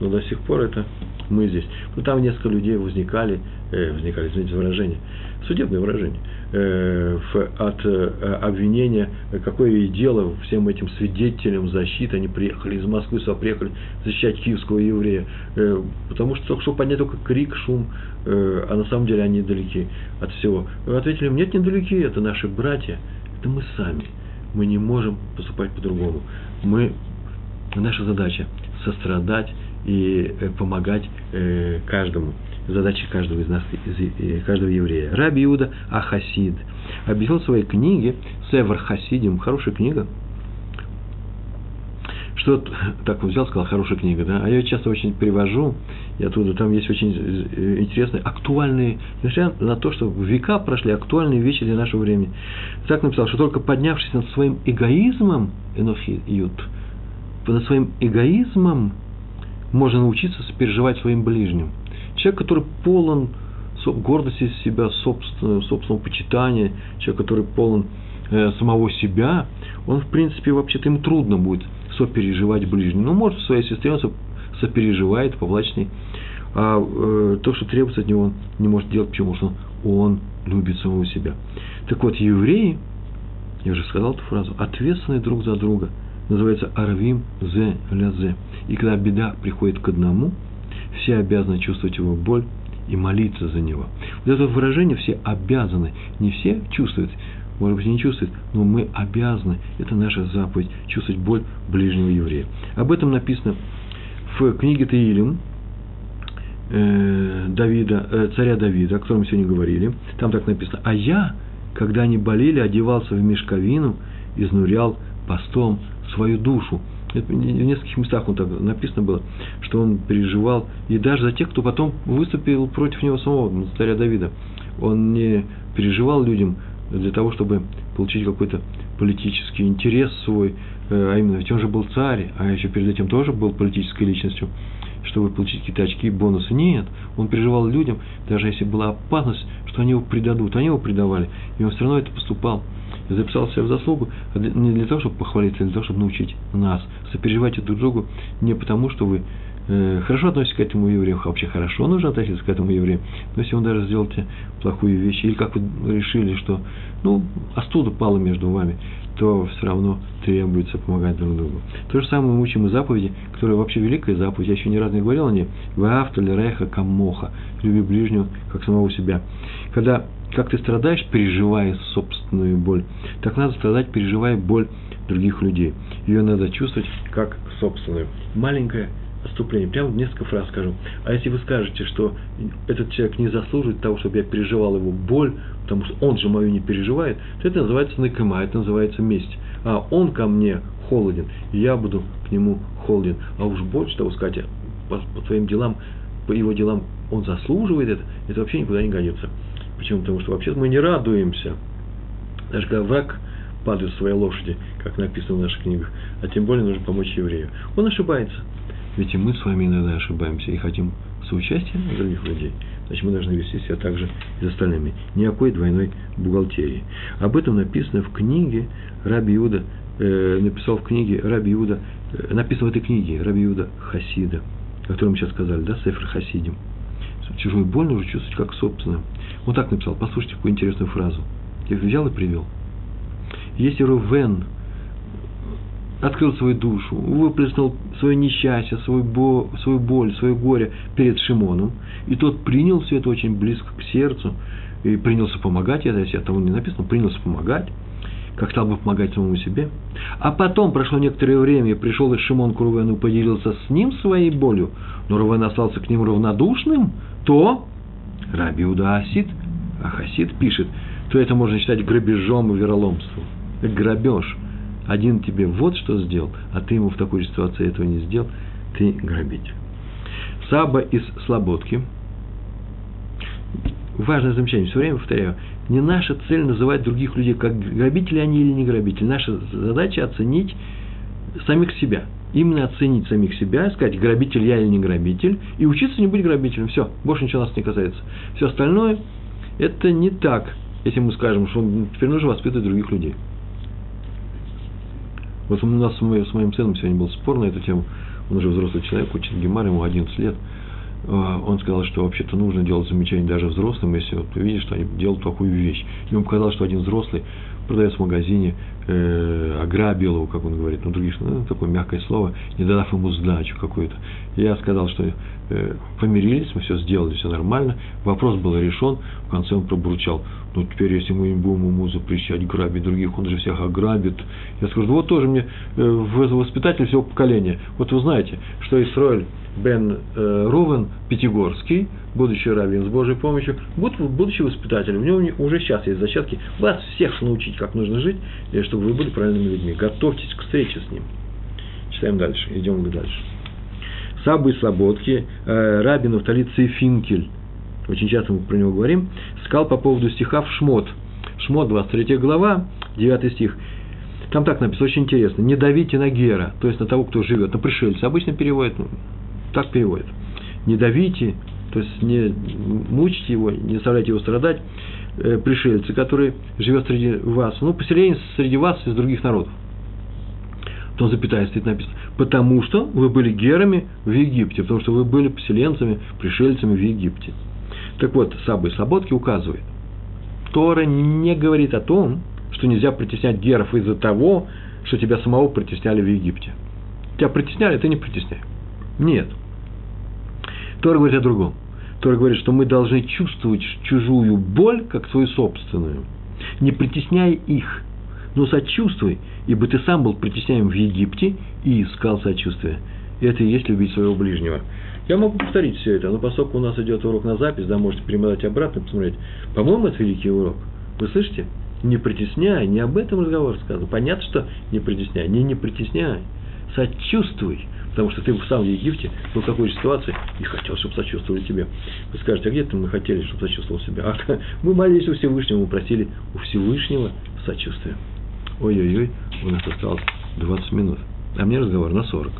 Но до сих пор это мы здесь. Ну, там несколько людей возникали, э, возникали, извините выражение, судебное выражение, э, в, от э, обвинения, какое дело всем этим свидетелям защиты, они приехали из Москвы, сюда приехали защищать киевского еврея, э, потому что только что поднять только крик, шум, э, а на самом деле они далеки от всего. Вы ответили, нет, недалеки, это наши братья, это мы сами. Мы не можем поступать по-другому. Мы, наша задача сострадать и э, помогать э, каждому задача каждого из нас, каждого еврея. Раби Иуда Ахасид объяснил в своей книге Север Хасидим, хорошая книга, что так взял, сказал, хорошая книга, да, а я часто очень привожу, и оттуда там есть очень интересные, актуальные, несмотря на то, что века прошли, актуальные вещи для нашего времени. Так написал, что только поднявшись над своим эгоизмом, Энохи Ют, над своим эгоизмом можно научиться переживать своим ближним. Человек, который полон гордость из себя, собственного, собственного почитания, человек, который полон э, самого себя, он, в принципе, вообще-то ему трудно будет сопереживать ближнему. Ну, может, в своей сестре он сопереживает, поплачь а э, то, что требуется от него, он не может делать, почему? Потому что он любит самого себя. Так вот, евреи, я уже сказал эту фразу, ответственны друг за друга, называется «арвим зе лязе». И когда беда приходит к одному, все обязаны чувствовать его боль и молиться за него. Вот это выражение «все обязаны», не все чувствуют, может быть, не чувствует, но мы обязаны, это наша заповедь, чувствовать боль ближнего еврея. Об этом написано в книге Таилим, э, Давида, э, царя Давида, о котором мы сегодня говорили. Там так написано, а я, когда они болели, одевался в мешковину, изнурял постом свою душу. В нескольких местах он так написано было, что он переживал, и даже за тех, кто потом выступил против него самого, царя Давида. Он не переживал людям для того, чтобы получить какой-то политический интерес свой, э, а именно, ведь он же был царь, а еще перед этим тоже был политической личностью, чтобы получить какие-то очки и бонусы. Нет, он переживал людям, даже если была опасность, что они его предадут, они его предавали, и он все равно это поступал. Записал себя в заслугу не для того, чтобы похвалиться, а для того, чтобы научить нас. Сопереживайте друг другу не потому, что вы Э, хорошо относитесь к этому еврею, вообще хорошо нужно относиться к этому еврею, но если он даже сделал тебе плохую вещь, или как вы решили, что, ну, остуда пала между вами, то все равно требуется помогать друг другу. То же самое мы учим и заповеди, которая вообще великая заповедь, я еще ни разу не говорил о ней, «Ваавталь реха камоха» – «Люби ближнего, как самого себя». Когда, как ты страдаешь, переживая собственную боль, так надо страдать, переживая боль других людей. Ее надо чувствовать как собственную. Маленькая отступление, прямо несколько фраз скажу. А если вы скажете, что этот человек не заслуживает того, чтобы я переживал его боль, потому что он же мою не переживает, то это называется накыма, это называется месть. А он ко мне холоден, и я буду к нему холоден. А уж больше того сказать, по, по своим делам, по его делам он заслуживает это, это вообще никуда не годится. Почему? Потому что вообще мы не радуемся. Даже когда враг падает своей лошади, как написано в наших книгах, а тем более нужно помочь еврею. Он ошибается. Ведь и мы с вами иногда ошибаемся и хотим соучастия других людей. Значит, мы должны вести себя так же и с остальными. Никакой двойной бухгалтерии. Об этом написано в книге Раби Иуда, э, написал в книге Раби Иуда, э, написано в этой книге Раби Иуда Хасида, о котором мы сейчас сказали, да, Сефер Хасидим. Чужую боль нужно чувствовать как собственную. Он так написал, послушайте какую интересную фразу. Я их взял и привел. Если Рувен открыл свою душу, выплеснул свое несчастье, свою, бо, свою боль, свое горе перед Шимоном, и тот принял все это очень близко к сердцу, и принялся помогать, это если того не написано, принялся помогать, как стал бы помогать самому себе. А потом прошло некоторое время, и пришел и Шимон к Рувену поделился с ним своей болью, но Рувен остался к ним равнодушным, то Раби Уда Асид, пишет, то это можно считать грабежом и вероломством. Грабеж – один тебе вот что сделал, а ты ему в такой ситуации этого не сделал, ты грабитель. Саба из Слободки. Важное замечание, все время повторяю, не наша цель называть других людей как грабители они или не грабители. Наша задача оценить самих себя. Именно оценить самих себя, сказать, грабитель я или не грабитель, и учиться не быть грабителем. Все, больше ничего нас не касается. Все остальное, это не так, если мы скажем, что теперь нужно воспитывать других людей. Вот у нас с моим, сыном сегодня был спор на эту тему. Он уже взрослый человек, учит гемар, ему 11 лет. А, он сказал, что вообще-то нужно делать замечания даже взрослым, если вот видишь, что они делают такую вещь. Ему показалось, что один взрослый продавец в магазине э, ограбил его, как он говорит, ну, других, ну, такое мягкое слово, не дав ему сдачу какую-то. Я сказал, что э, помирились, мы все сделали, все нормально, вопрос был решен, в конце он пробурчал, ну, теперь, если мы будем ему запрещать грабить других, он же всех ограбит. Я скажу, вот тоже мне э, воспитатель всего поколения. Вот вы знаете, что Исраиль Бен э, Рувен Пятигорский, будущий раввин с Божьей помощью, будущий воспитатель. У него уже сейчас есть зачатки вас всех научить, как нужно жить, чтобы вы были правильными людьми. Готовьтесь к встрече с ним. Читаем дальше, идем дальше. Сабы Слободки, э, Рабин Автолит Финкель, очень часто мы про него говорим, сказал по поводу стиха в Шмот. Шмот, 23 глава, 9 стих. Там так написано, очень интересно. Не давите на Гера, то есть на того, кто живет, на пришельца. Обычно переводят, ну, так переводят. Не давите то есть не мучите его, не заставляйте его страдать, э, пришельцы, которые живет среди вас, ну, поселение среди вас из других народов. То запятая стоит написано. Потому что вы были герами в Египте, потому что вы были поселенцами, пришельцами в Египте. Так вот, Сабы Слободки указывает, Тора не говорит о том, что нельзя притеснять геров из-за того, что тебя самого притесняли в Египте. Тебя притесняли, а ты не притесняй. Нет. Тора говорит о другом. Тора говорит, что мы должны чувствовать чужую боль, как свою собственную, не притесняя их, но сочувствуй, ибо ты сам был притесняем в Египте и искал сочувствия. И это и есть любить своего ближнего. Я могу повторить все это, но поскольку у нас идет урок на запись, да, можете перемотать обратно, посмотреть. По-моему, это великий урок. Вы слышите? Не притесняй, не об этом разговор сказано. Понятно, что не притесняй, не не притесняй. Сочувствуй, потому что ты в Египте был в какой ситуации и хотел, чтобы сочувствовали тебе. Вы скажете, а где-то мы хотели, чтобы сочувствовал себя? А мы молились у Всевышнего, мы просили у Всевышнего сочувствия. Ой-ой-ой, у нас осталось 20 минут. А мне разговор на 40.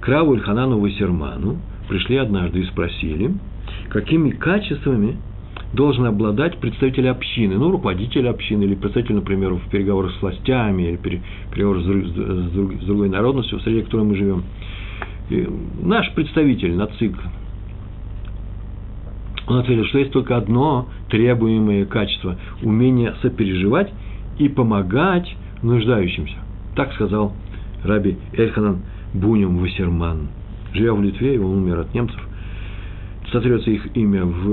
Краву Ильханану Васерману пришли однажды и спросили, какими качествами должен обладать представитель общины, ну, руководитель общины, или представитель, например, в переговорах с властями, или переговорах с, другой народностью, среди которой мы живем. И наш представитель на ЦИК, он ответил, что есть только одно требуемое качество – умение сопереживать и помогать нуждающимся. Так сказал Раби Эльханан Бунем Вассерман. Живя в Литве, он умер от немцев, сотрется их имя в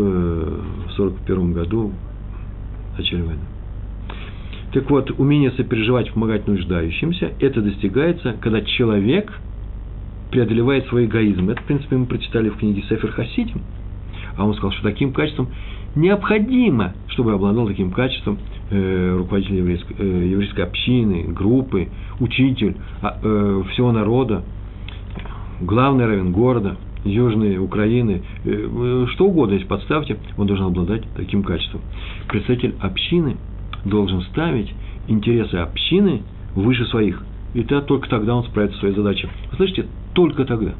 1941 году, в начале войны. Так вот, умение сопереживать, помогать нуждающимся, это достигается, когда человек преодолевает свой эгоизм. Это, в принципе, мы прочитали в книге Сефер Хасидим. А он сказал, что таким качеством необходимо, чтобы обладал таким качеством э, руководитель еврейской, э, еврейской общины, группы, учитель а, э, всего народа, главный равен города, Южной Украины, э, что угодно, если подставьте, он должен обладать таким качеством. Представитель общины должен ставить интересы общины выше своих. И то, только тогда он справится со своей задачей. Слышите? Только тогда.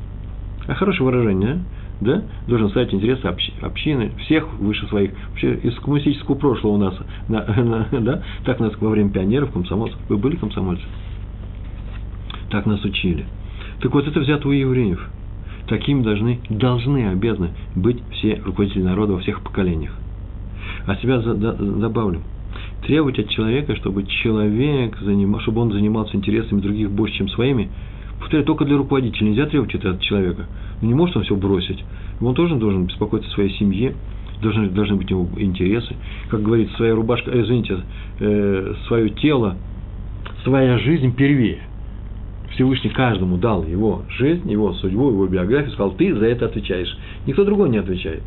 А хорошее выражение, а? да, должен ставить интересы общины, всех выше своих. Вообще из коммунистического прошлого у нас, на, на, да, так нас во время пионеров, комсомольцев, вы были комсомольцы? Так нас учили. Так вот, это взято у евреев. Такими должны, должны, обязаны быть все руководители народа во всех поколениях. А себя за, да, добавлю. Требовать от человека, чтобы человек, заним, чтобы он занимался интересами других больше, чем своими, повторяю, только для руководителя. Нельзя требовать это от человека. Не может он все бросить. Он тоже должен беспокоиться о своей семье, должны, должны быть у него интересы. Как говорится, своя рубашка, э, извините, э, свое тело, своя жизнь первее. Всевышний каждому дал его жизнь, его судьбу, его биографию, сказал, ты за это отвечаешь. Никто другой не отвечает.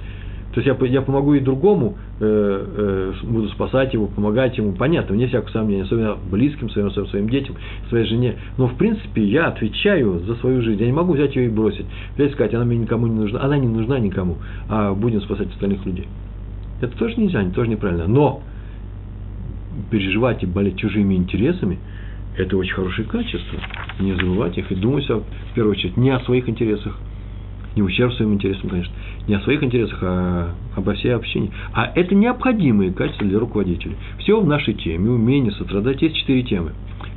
То есть я, я помогу и другому, э, э, буду спасать его, помогать ему, понятно, вне всякого сомнения, особенно близким своим, своим, своим детям, своей жене. Но в принципе я отвечаю за свою жизнь. Я не могу взять ее и бросить. Взять сказать, она мне никому не нужна, она не нужна никому, а будем спасать остальных людей. Это тоже нельзя, тоже неправильно. Но переживать и болеть чужими интересами – это очень хорошее качество. Не забывать их и думать, в первую очередь, не о своих интересах, не ущерб своим интересам, конечно, не о своих интересах, а обо всей общине. А это необходимые качества для руководителей. Все в нашей теме, умение сострадать, есть четыре темы.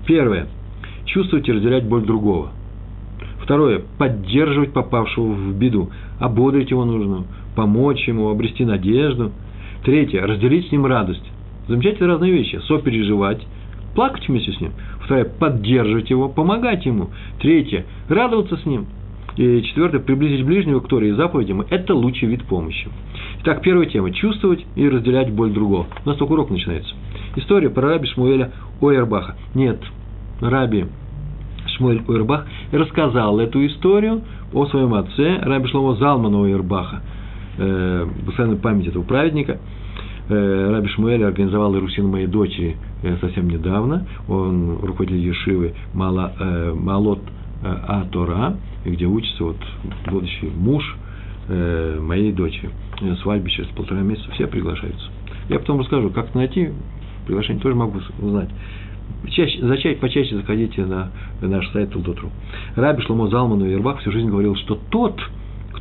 Первое. Чувствовать и разделять боль другого. Второе. Поддерживать попавшего в беду. Ободрить его нужно, помочь ему, обрести надежду. Третье. Разделить с ним радость. Замечательные разные вещи. Сопереживать, плакать вместе с ним. Второе – поддерживать его, помогать ему. Третье – радоваться с ним. И четвертое – приблизить ближнего к Торе и заповедям – это лучший вид помощи. Итак, первая тема – чувствовать и разделять боль другого. У нас только урок начинается. История про раби Шмуэля Ойербаха. Нет, раби Шмуэль Ойербах рассказал эту историю о своем отце, раби Шломо Залмана Ойербаха, э, постоянной память этого праведника – Раби Шмуэль организовал Ирусин моей дочери э, совсем недавно. Он руководитель Ешивы э, Малот Атора, где учится вот будущий муж моей дочери. Свадьбе через полтора месяца все приглашаются. Я потом расскажу, как найти приглашение, тоже могу узнать. Чаще, зачаще, почаще заходите на наш сайт Тулдотру. Раби Шломо Залману Ербах всю жизнь говорил, что тот,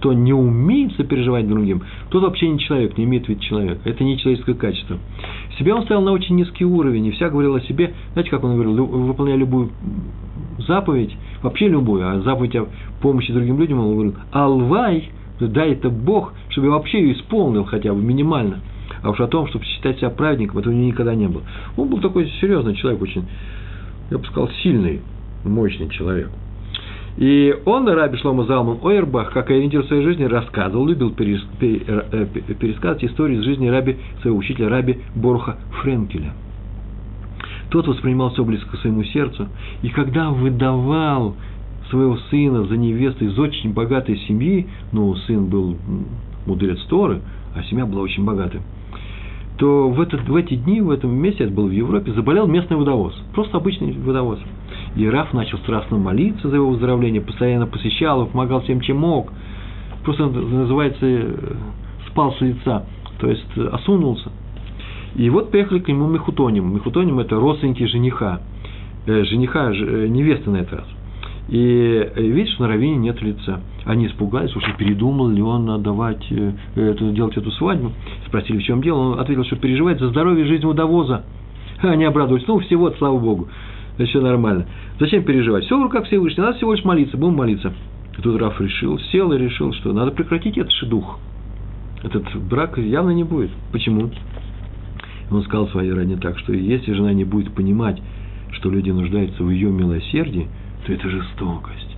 кто не умеет сопереживать другим, тот вообще не человек, не имеет вид человека. Это не человеческое качество. Себя он ставил на очень низкий уровень, и вся говорил о себе, знаете, как он говорил, выполняя любую заповедь, вообще любую, а заповедь о помощи другим людям, он говорил, алвай, дай это Бог, чтобы я вообще ее исполнил хотя бы минимально. А уж о том, чтобы считать себя праведником, этого у него никогда не было. Он был такой серьезный человек, очень, я бы сказал, сильный, мощный человек. И он, Раби Шлома Залман Ойербах, как ориентир своей жизни, рассказывал, любил э, пересказывать истории из жизни Раби, своего учителя Раби Боруха Френкеля. Тот воспринимал все близко к своему сердцу, и когда выдавал своего сына за невесту из очень богатой семьи, ну, сын был мудрец Торы, а семья была очень богатая, то в, этот, в эти дни, в этом месте, это был в Европе, заболел местный водовоз, просто обычный водовоз. И Раф начал страстно молиться за его выздоровление, постоянно посещал его, помогал всем, чем мог. Просто называется э, спал с лица, то есть э, осунулся. И вот приехали к нему Мехутоним. Мехутоним – это родственники жениха, э, жениха, э, невесты на этот раз. И э, видишь, на равине нет лица. Они испугались, уж передумал ли он отдавать, э, это, делать эту свадьбу. Спросили, в чем дело. Он ответил, что переживает за здоровье и жизнь водовоза. Они обрадовались. Ну, всего, слава Богу. Все нормально. Зачем переживать? Все в руках Всевышнего. Надо всего лишь молиться. Будем молиться. И тут Раф решил, сел и решил, что надо прекратить этот шедух. Этот брак явно не будет. Почему? Он сказал своей родне так, что если жена не будет понимать, что люди нуждаются в ее милосердии, то это жестокость.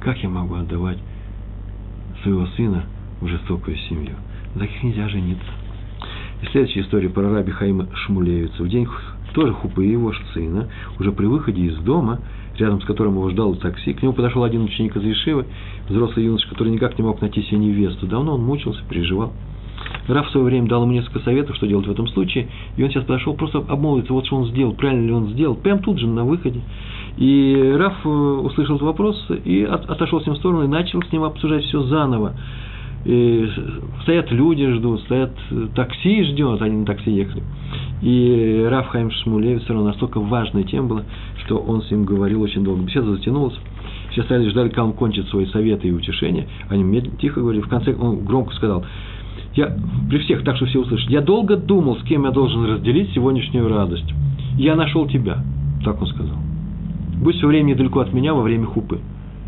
Как я могу отдавать своего сына в жестокую семью? На таких нельзя жениться. И следующая история про раби Хаима Шмулевица. В день тоже Хупы его сына, уже при выходе из дома, рядом с которым его ждал такси, к нему подошел один ученик из Ешивы, взрослый юноша, который никак не мог найти себе невесту. Давно он мучился, переживал. Раф в свое время дал ему несколько советов, что делать в этом случае, и он сейчас подошел просто обмолвиться, вот что он сделал, правильно ли он сделал, прямо тут же на выходе. И Раф э, услышал этот вопрос и отошел с ним в сторону и начал с ним обсуждать все заново. И стоят люди, ждут, стоят э, такси ждет, они на такси ехали. И Раф Хайм Шмулевич все равно настолько важная тема была, что он с ним говорил очень долго. Беседа затянулась. Все стояли, ждали, когда он кончит свои советы и утешения. Они мне тихо говорили. В конце он громко сказал, я при всех, так что все услышат, я долго думал, с кем я должен разделить сегодняшнюю радость. Я нашел тебя, так он сказал. Будь все время недалеко от меня во время хупы.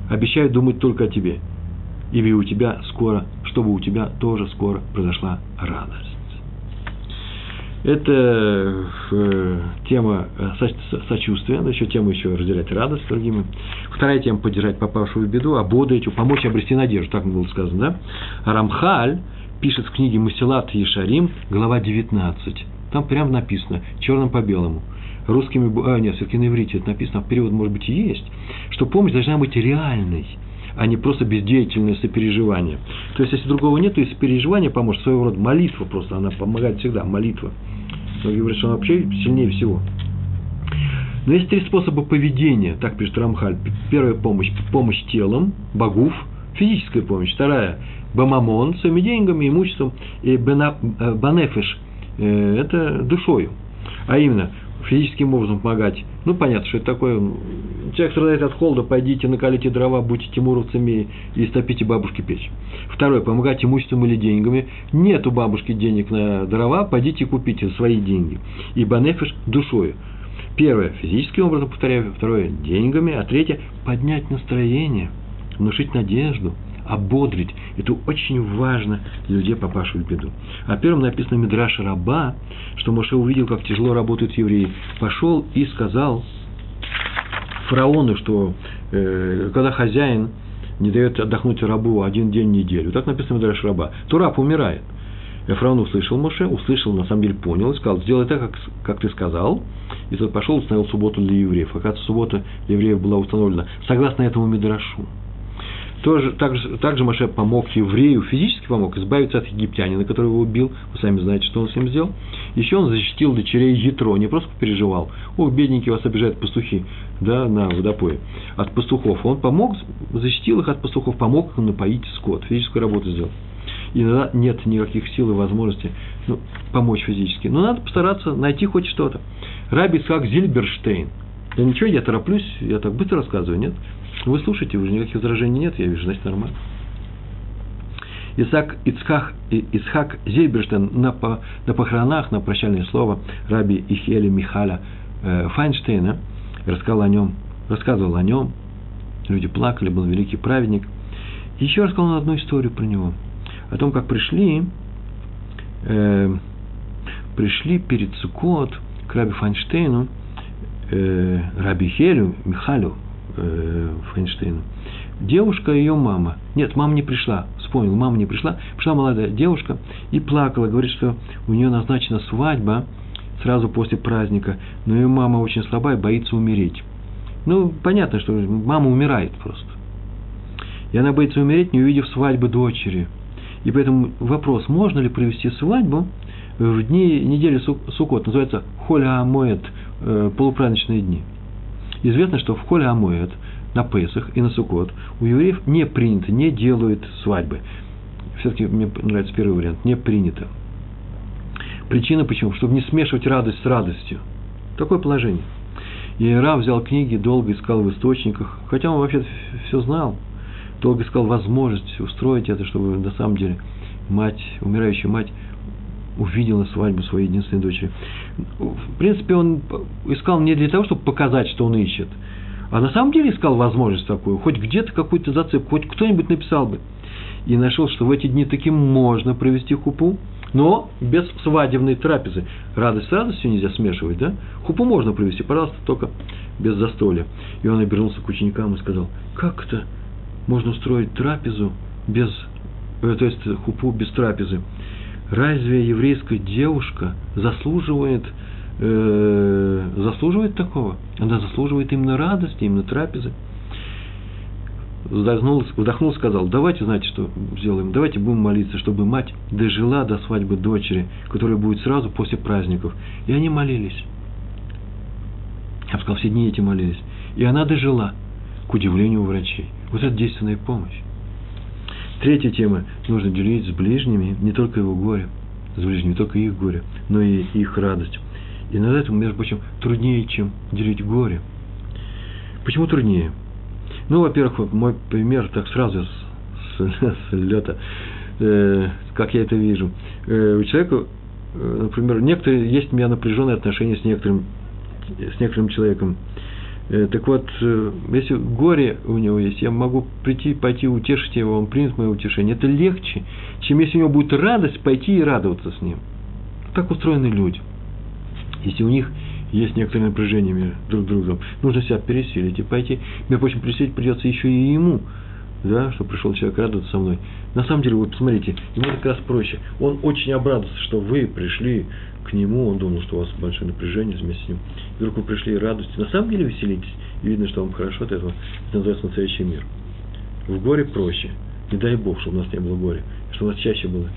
Обещаю думать только о тебе. Ибо у тебя скоро, чтобы у тебя тоже скоро произошла радость. Это э, тема э, сочувствия, да, еще тема еще разделять радость с другими. Вторая тема – поддержать попавшую в беду, ободрить, помочь обрести надежду, так было сказано, да? Рамхаль пишет в книге Масилат Ешарим, глава 19. Там прямо написано, черным по белому – русскими, а, нет, все-таки на иврите это написано, а перевод, может быть, и есть, что помощь должна быть реальной, а не просто бездеятельное сопереживание. То есть, если другого нет, то и сопереживание поможет, своего рода молитва просто, она помогает всегда, молитва. Многие говорят, что она вообще сильнее всего. Но есть три способа поведения, так пишет Рамхаль. Первая помощь – помощь телом, богов, физическая помощь. Вторая – бамамон, своими деньгами, имуществом. И бена, э, банефиш э, – это душою. А именно, физическим образом помогать. Ну, понятно, что это такое. Человек страдает от холода, пойдите, накалите дрова, будьте тимуровцами и стопите бабушке печь. Второе, помогать имуществом или деньгами. Нет у бабушки денег на дрова, пойдите купите свои деньги. И банефиш душою. Первое, физическим образом, повторяю. Второе, деньгами. А третье, поднять настроение, внушить надежду – ободрить. Это очень важно для людей, попавших в беду. А первым написано Мидраш Раба, что Моше увидел, как тяжело работают евреи. Пошел и сказал фараону, что э, когда хозяин не дает отдохнуть рабу один день в неделю, так написано Мидраш Раба, то раб умирает. И фараон услышал Моше, услышал, на самом деле понял, и сказал, сделай так, как, как ты сказал. И тот пошел и установил субботу для евреев. Оказывается, суббота для евреев была установлена согласно этому Мидрашу. Тоже, также, также Маше помог еврею, физически помог избавиться от египтянина, который его убил. Вы сами знаете, что он с ним сделал. Еще он защитил дочерей Ятро, не просто переживал. Ох, бедненькие вас обижают пастухи да, на водопое. От пастухов. Он помог, защитил их от пастухов, помог им напоить скот, физическую работу сделал. Иногда нет никаких сил и возможности ну, помочь физически. Но надо постараться найти хоть что-то. Раби как Зильберштейн. Я ничего, я тороплюсь, я так быстро рассказываю, нет? Вы слушаете, уже никаких возражений нет, я вижу, значит, нормально. Исаак Ицхак, Зильберштейн на, на похоронах, на прощальное слово раби Ихеля Михаля э, Файнштейна рассказал о нем, рассказывал о нем, люди плакали, был великий праведник. еще рассказал одну историю про него, о том, как пришли, э, пришли перед Сукот к раби Файнштейну, э, раби Хелю, Михалю э, Файнштейну, девушка ее мама. Нет, мама не пришла, вспомнил, мама не пришла. Пришла молодая девушка и плакала, говорит, что у нее назначена свадьба сразу после праздника, но ее мама очень слабая, боится умереть. Ну, понятно, что мама умирает просто. И она боится умереть, не увидев свадьбы дочери. И поэтому вопрос, можно ли провести свадьбу в дни недели Суккот, называется Холя Амоэт, э, полупраздничные дни. Известно, что в Холя Амоэт – на Песах и на Суккот у евреев не принято, не делают свадьбы. Все-таки мне нравится первый вариант. Не принято. Причина почему? Чтобы не смешивать радость с радостью. Такое положение. И Рав взял книги, долго искал в источниках, хотя он вообще все знал, долго искал возможность устроить это, чтобы на самом деле мать, умирающая мать, увидела свадьбу своей единственной дочери. В принципе, он искал не для того, чтобы показать, что он ищет, а на самом деле искал возможность такую, хоть где-то какую-то зацепку, хоть кто-нибудь написал бы. И нашел, что в эти дни таки можно провести хупу, но без свадебной трапезы. Радость с радостью нельзя смешивать, да? Хупу можно провести, пожалуйста, только без застолья. И он обернулся к ученикам и сказал, как это можно устроить трапезу без, э, то есть хупу без трапезы? Разве еврейская девушка заслуживает э, заслуживает такого. Она заслуживает именно радости, именно трапезы. Вздохнул, вздохнул, сказал, давайте, знаете, что сделаем, давайте будем молиться, чтобы мать дожила до свадьбы дочери, которая будет сразу после праздников. И они молились. Я бы сказал, все дни эти молились. И она дожила, к удивлению врачей. Вот это действенная помощь. Третья тема. Нужно делить с ближними не только его горе, с ближними не только их горе, но и их радость. И над этим, между прочим, труднее, чем делить горе. Почему труднее? Ну, во-первых, вот мой пример так сразу с, с, с лета, э, как я это вижу. Э, у человека, э, например, некоторые, есть у меня напряженные отношения с некоторым, с некоторым человеком. Так вот, э, если горе у него есть, я могу прийти, пойти утешить его, он примет мое утешение. Это легче, чем если у него будет радость, пойти и радоваться с ним. Так устроены люди если у них есть некоторое напряжение между друг другом, нужно себя пересилить и пойти. Между прочим, пересилить придется еще и ему, да, что пришел человек радоваться со мной. На самом деле, вот посмотрите, ему как раз проще. Он очень обрадовался, что вы пришли к нему, он думал, что у вас большое напряжение вместе с ним. И вдруг вы пришли и радуетесь. На самом деле веселитесь, и видно, что вам хорошо от этого. Это называется настоящий мир. В горе проще. Не дай Бог, чтобы у нас не было горя, чтобы у нас чаще было,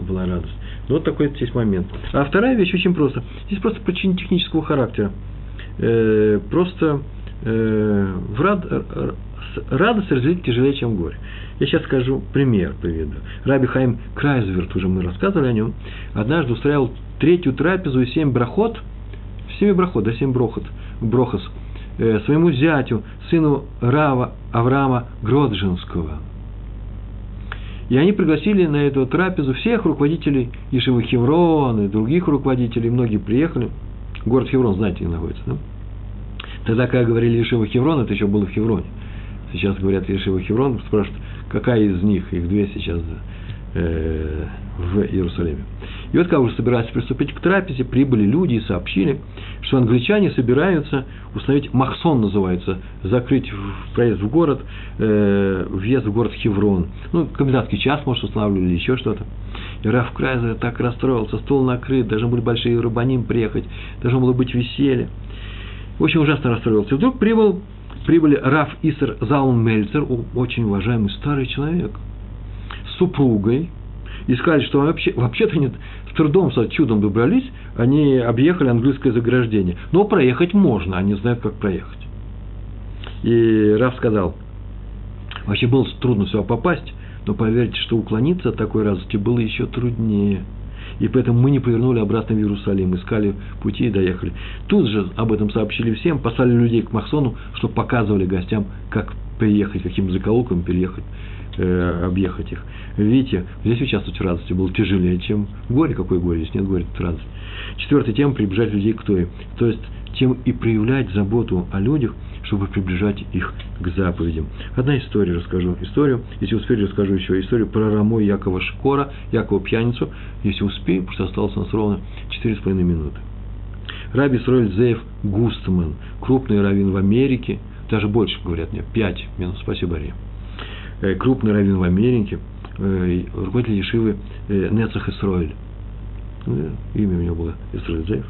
была радость. Ну, вот такой здесь момент. А вторая вещь очень просто. Здесь просто причина технического характера. Э, просто э, в рад, радость разделить тяжелее, чем горе. Я сейчас скажу пример, приведу. Раби Хайм Крайзверт, уже мы рассказывали о нем, однажды устраивал третью трапезу и семь брахот, семь брахот, да, семь брохот, брохос, э, своему зятю, сыну Рава Авраама Гроджинского – и они пригласили на эту трапезу всех руководителей Ешивы Хеврон и других руководителей. Многие приехали. Город Хеврон, знаете, где находится, да? Тогда, когда говорили Ешива Хеврон, это еще было в Хевроне. Сейчас говорят Ешива Хеврон, спрашивают, какая из них, их две сейчас э, в Иерусалиме. И вот, когда уже собирались приступить к трапезе, прибыли люди и сообщили, что англичане собираются установить, Махсон называется, закрыть проезд в город, э, въезд в город Хеврон. Ну, комендантский час, может, устанавливали или еще что-то. И Раф Крайзер так расстроился, стол накрыт, должны были большие рыбаним приехать, должно было быть веселье. Очень ужасно расстроился. И вдруг прибыл, прибыли Раф Исер Заун Мельцер, очень уважаемый старый человек, с супругой, и сказали, что вообще, вообще-то нет, с трудом, с чудом добрались, они объехали английское заграждение. Но проехать можно, они знают, как проехать. И Раф сказал, вообще было трудно сюда попасть, но поверьте, что уклониться от такой радости было еще труднее. И поэтому мы не повернули обратно в Иерусалим, искали пути и доехали. Тут же об этом сообщили всем, послали людей к Махсону, чтобы показывали гостям, как приехать, каким закоулком переехать, э, объехать их. Видите, здесь участвовать в радости было тяжелее, чем горе. Какое горе? Здесь нет горя, это радость. Четвертая тема – приближать людей к Торе. То есть, тем и проявлять заботу о людях, чтобы приближать их к заповедям. Одна история расскажу. Историю, если успею, расскажу еще историю про Рамо Якова Шкора, Якова Пьяницу. Если успею, потому что осталось у нас ровно 4,5 минуты. Раби Сроэль Зеев Густман, крупный раввин в Америке, даже больше, говорят мне, 5 минут, спасибо, Ария. Э, крупный раввин в Америке, э, руководитель Ешивы э, Нецах Исроэль. Имя у него было Исроэль Зеев.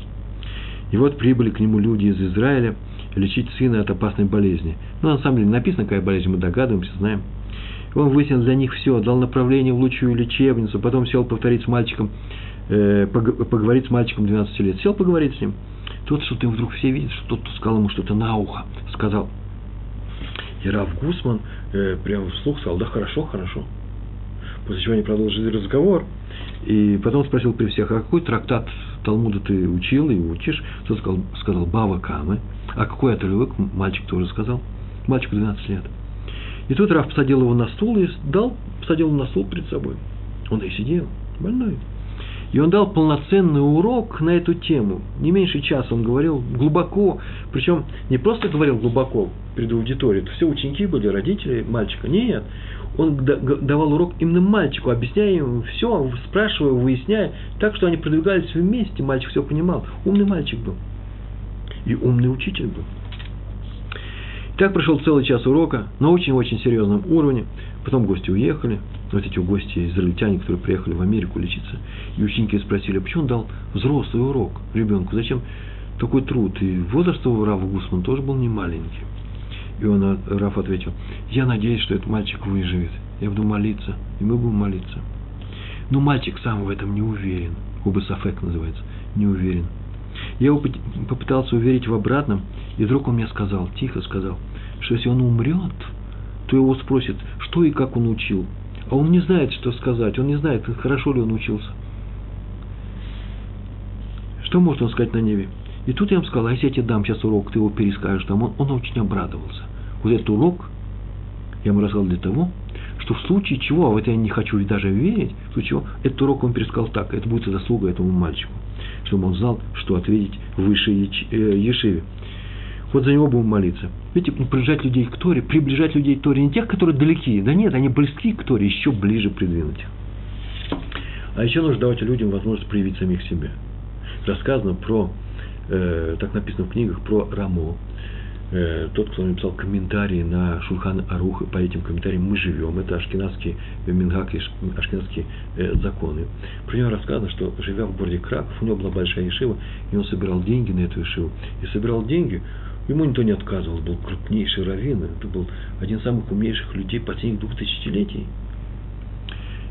И вот прибыли к нему люди из Израиля лечить сына от опасной болезни. Ну, на самом деле, написано, какая болезнь, мы догадываемся, знаем. Он выяснил для них все, дал направление в лучшую лечебницу, потом сел повторить с мальчиком, э, поговорить с мальчиком 12 лет. Сел поговорить с ним. Тут что-то вдруг все видят, что тот сказал ему что-то на ухо. Сказал. И Раф Гусман э, прямо вслух сказал, да хорошо, хорошо. После чего они продолжили разговор. И потом спросил при всех, а какой трактат Талмуда ты учил и учишь? Тот сказал, сказал Бава Камы. А какой отрывок? Мальчик тоже сказал. Мальчику 12 лет. И тут Раф посадил его на стул и дал, посадил его на стул перед собой. Он и сидел, больной. И он дал полноценный урок на эту тему. Не меньше часа он говорил глубоко, причем не просто говорил глубоко перед аудиторией, это все ученики были, родители мальчика. Нет, он давал урок именно мальчику, объясняя ему все, спрашивая, выясняя, так что они продвигались вместе, мальчик все понимал. Умный мальчик был. И умный учитель был. Так прошел целый час урока на очень-очень серьезном уровне. Потом гости уехали. Вот эти гости, израильтяне, которые приехали в Америку лечиться. И ученики спросили, а почему он дал взрослый урок ребенку? Зачем такой труд? И возраст у Рава Гусман тоже был не маленький. И он, Раф ответил, я надеюсь, что этот мальчик выживет. Я буду молиться, и мы будем молиться. Но мальчик сам в этом не уверен. Оба Сафек называется. Не уверен. Я его попытался уверить в обратном, и вдруг он мне сказал, тихо сказал, что если он умрет, то его спросят, что и как он учил. А он не знает, что сказать, он не знает, хорошо ли он учился. Что может он сказать на небе? И тут я ему сказал, а если я тебе дам сейчас урок, ты его перескажешь там, он, он очень обрадовался. Вот этот урок я ему рассказал для того, что в случае чего, а в это я не хочу даже верить, в случае чего, этот урок он пересказал так, это будет заслуга этому мальчику чтобы он знал, что ответить выше э, Ешиве. Вот за него будем молиться. Видите, приближать людей к Торе, приближать людей к Торе, не тех, которые далеки, да нет, они близки к Торе, еще ближе придвинуть их. А еще нужно давать людям возможность проявить самих себя. Рассказано про, э, так написано в книгах, про Рамо, Э, тот, кто написал комментарии на Шульхан Арух, по этим комментариям мы живем, это ашкенадские мингак и ашкенадские э, законы. Про него рассказано, что живя в городе Краков, у него была большая ешива, и он собирал деньги на эту ешиву. И собирал деньги, ему никто не отказывал, был крупнейший раввин, это был один из самых умнейших людей последних двух тысячелетий.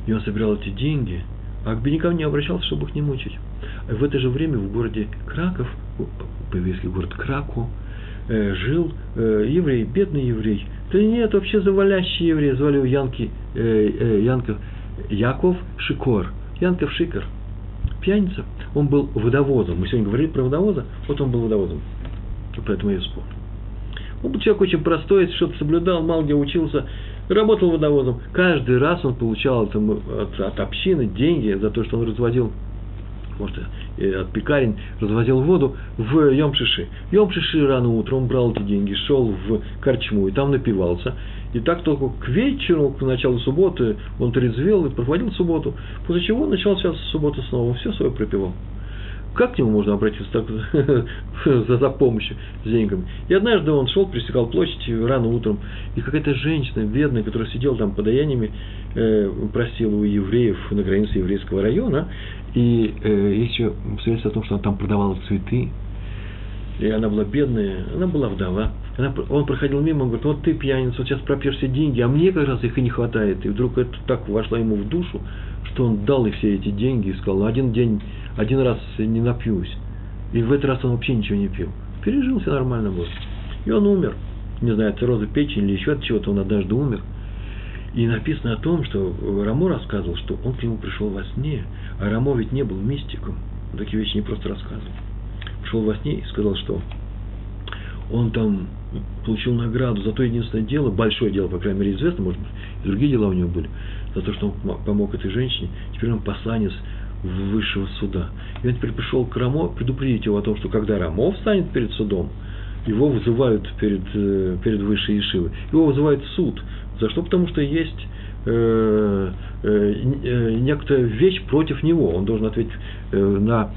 И он собирал эти деньги, а к беднякам не обращался, чтобы их не мучить. В это же время в городе Краков, по-еврейски город Краку, жил э, еврей, бедный еврей. Да нет, вообще завалящий еврей, звали его Янки, э, э, Янков, Яков Шикор, Янков Шикор, пьяница. Он был водовозом. Мы сегодня говорили про водовоза, вот он был водовозом. Поэтому я вспомнил. Он был человек очень простой, что-то соблюдал, мало где учился, работал водовозом. Каждый раз он получал от, от, от общины деньги за то, что он разводил может, от пекарень развозил воду в Йом-Шиши. Йом-Шиши рано утром брал эти деньги, шел в Корчму и там напивался. И так только к вечеру, к началу субботы, он трезвел и проводил субботу, после чего начал сейчас субботу снова, все свое пропивал. Как к нему можно обратиться так, за, за помощью с деньгами? И однажды он шел, пересекал площадь рано утром, и какая-то женщина бедная, которая сидела там подаяниями, э, просила у евреев на границе еврейского района, и э, есть еще свидетельство о том, что она там продавала цветы. И она была бедная, она была вдова. Она, он проходил мимо, он говорит, вот ты пьяница, вот сейчас пропьешь все деньги, а мне как раз их и не хватает. И вдруг это так вошло ему в душу, что он дал ей все эти деньги и сказал, один день, один раз не напьюсь. И в этот раз он вообще ничего не пил. Пережил, все нормально было. И он умер. Не знаю, от цирроза печени или еще от чего-то, он однажды умер. И написано о том, что Рамо рассказывал, что он к нему пришел во сне, а Рамо ведь не был мистиком. Он такие вещи не просто рассказывал. Пришел во сне и сказал, что он там получил награду за то единственное дело, большое дело, по крайней мере, известно, может быть, и другие дела у него были, за то, что он помог этой женщине, теперь он посланец высшего суда. И он теперь пришел к Рамо предупредить его о том, что когда Рамо встанет перед судом, его вызывают перед, э, перед высшей Ешивой, его вызывают в суд. За что? Потому что есть э, э, э некоторая вещь против него. Он должен ответить э, на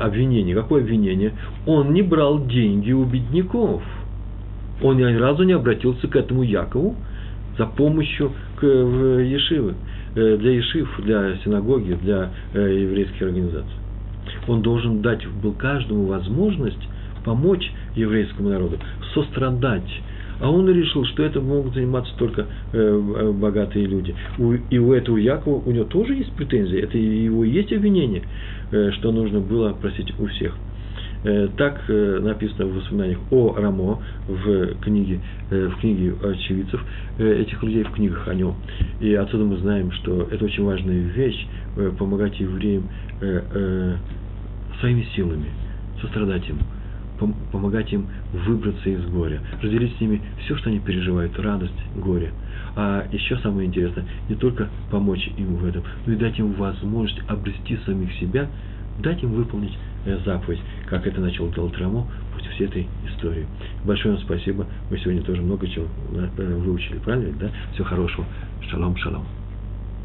обвинение. Какое обвинение? Он не брал деньги у бедняков. Он ни разу не обратился к этому Якову за помощью к Ешивы, э, для Ешив, для синагоги, для э, еврейских организаций. Он должен дать был каждому возможность помочь еврейскому народу, сострадать. А он решил, что это могут заниматься только э, богатые люди. И у этого Якова, у него тоже есть претензии, это его есть обвинение, что нужно было просить у всех. Э, так э, написано в воспоминаниях о Рамо в книге, э, в книге очевидцев этих людей, в книгах о нем. И отсюда мы знаем, что это очень важная вещь, помогать евреям своими силами, сострадать им, помогать им выбраться из горя, разделить с ними все, что они переживают, радость, горе. А еще самое интересное, не только помочь им в этом, но и дать им возможность обрести самих себя, дать им выполнить заповедь, как это начал делать против всей этой истории. Большое вам спасибо. Мы сегодня тоже много чего э, выучили, правильно? Да? Всего хорошего. Шалом, шалом.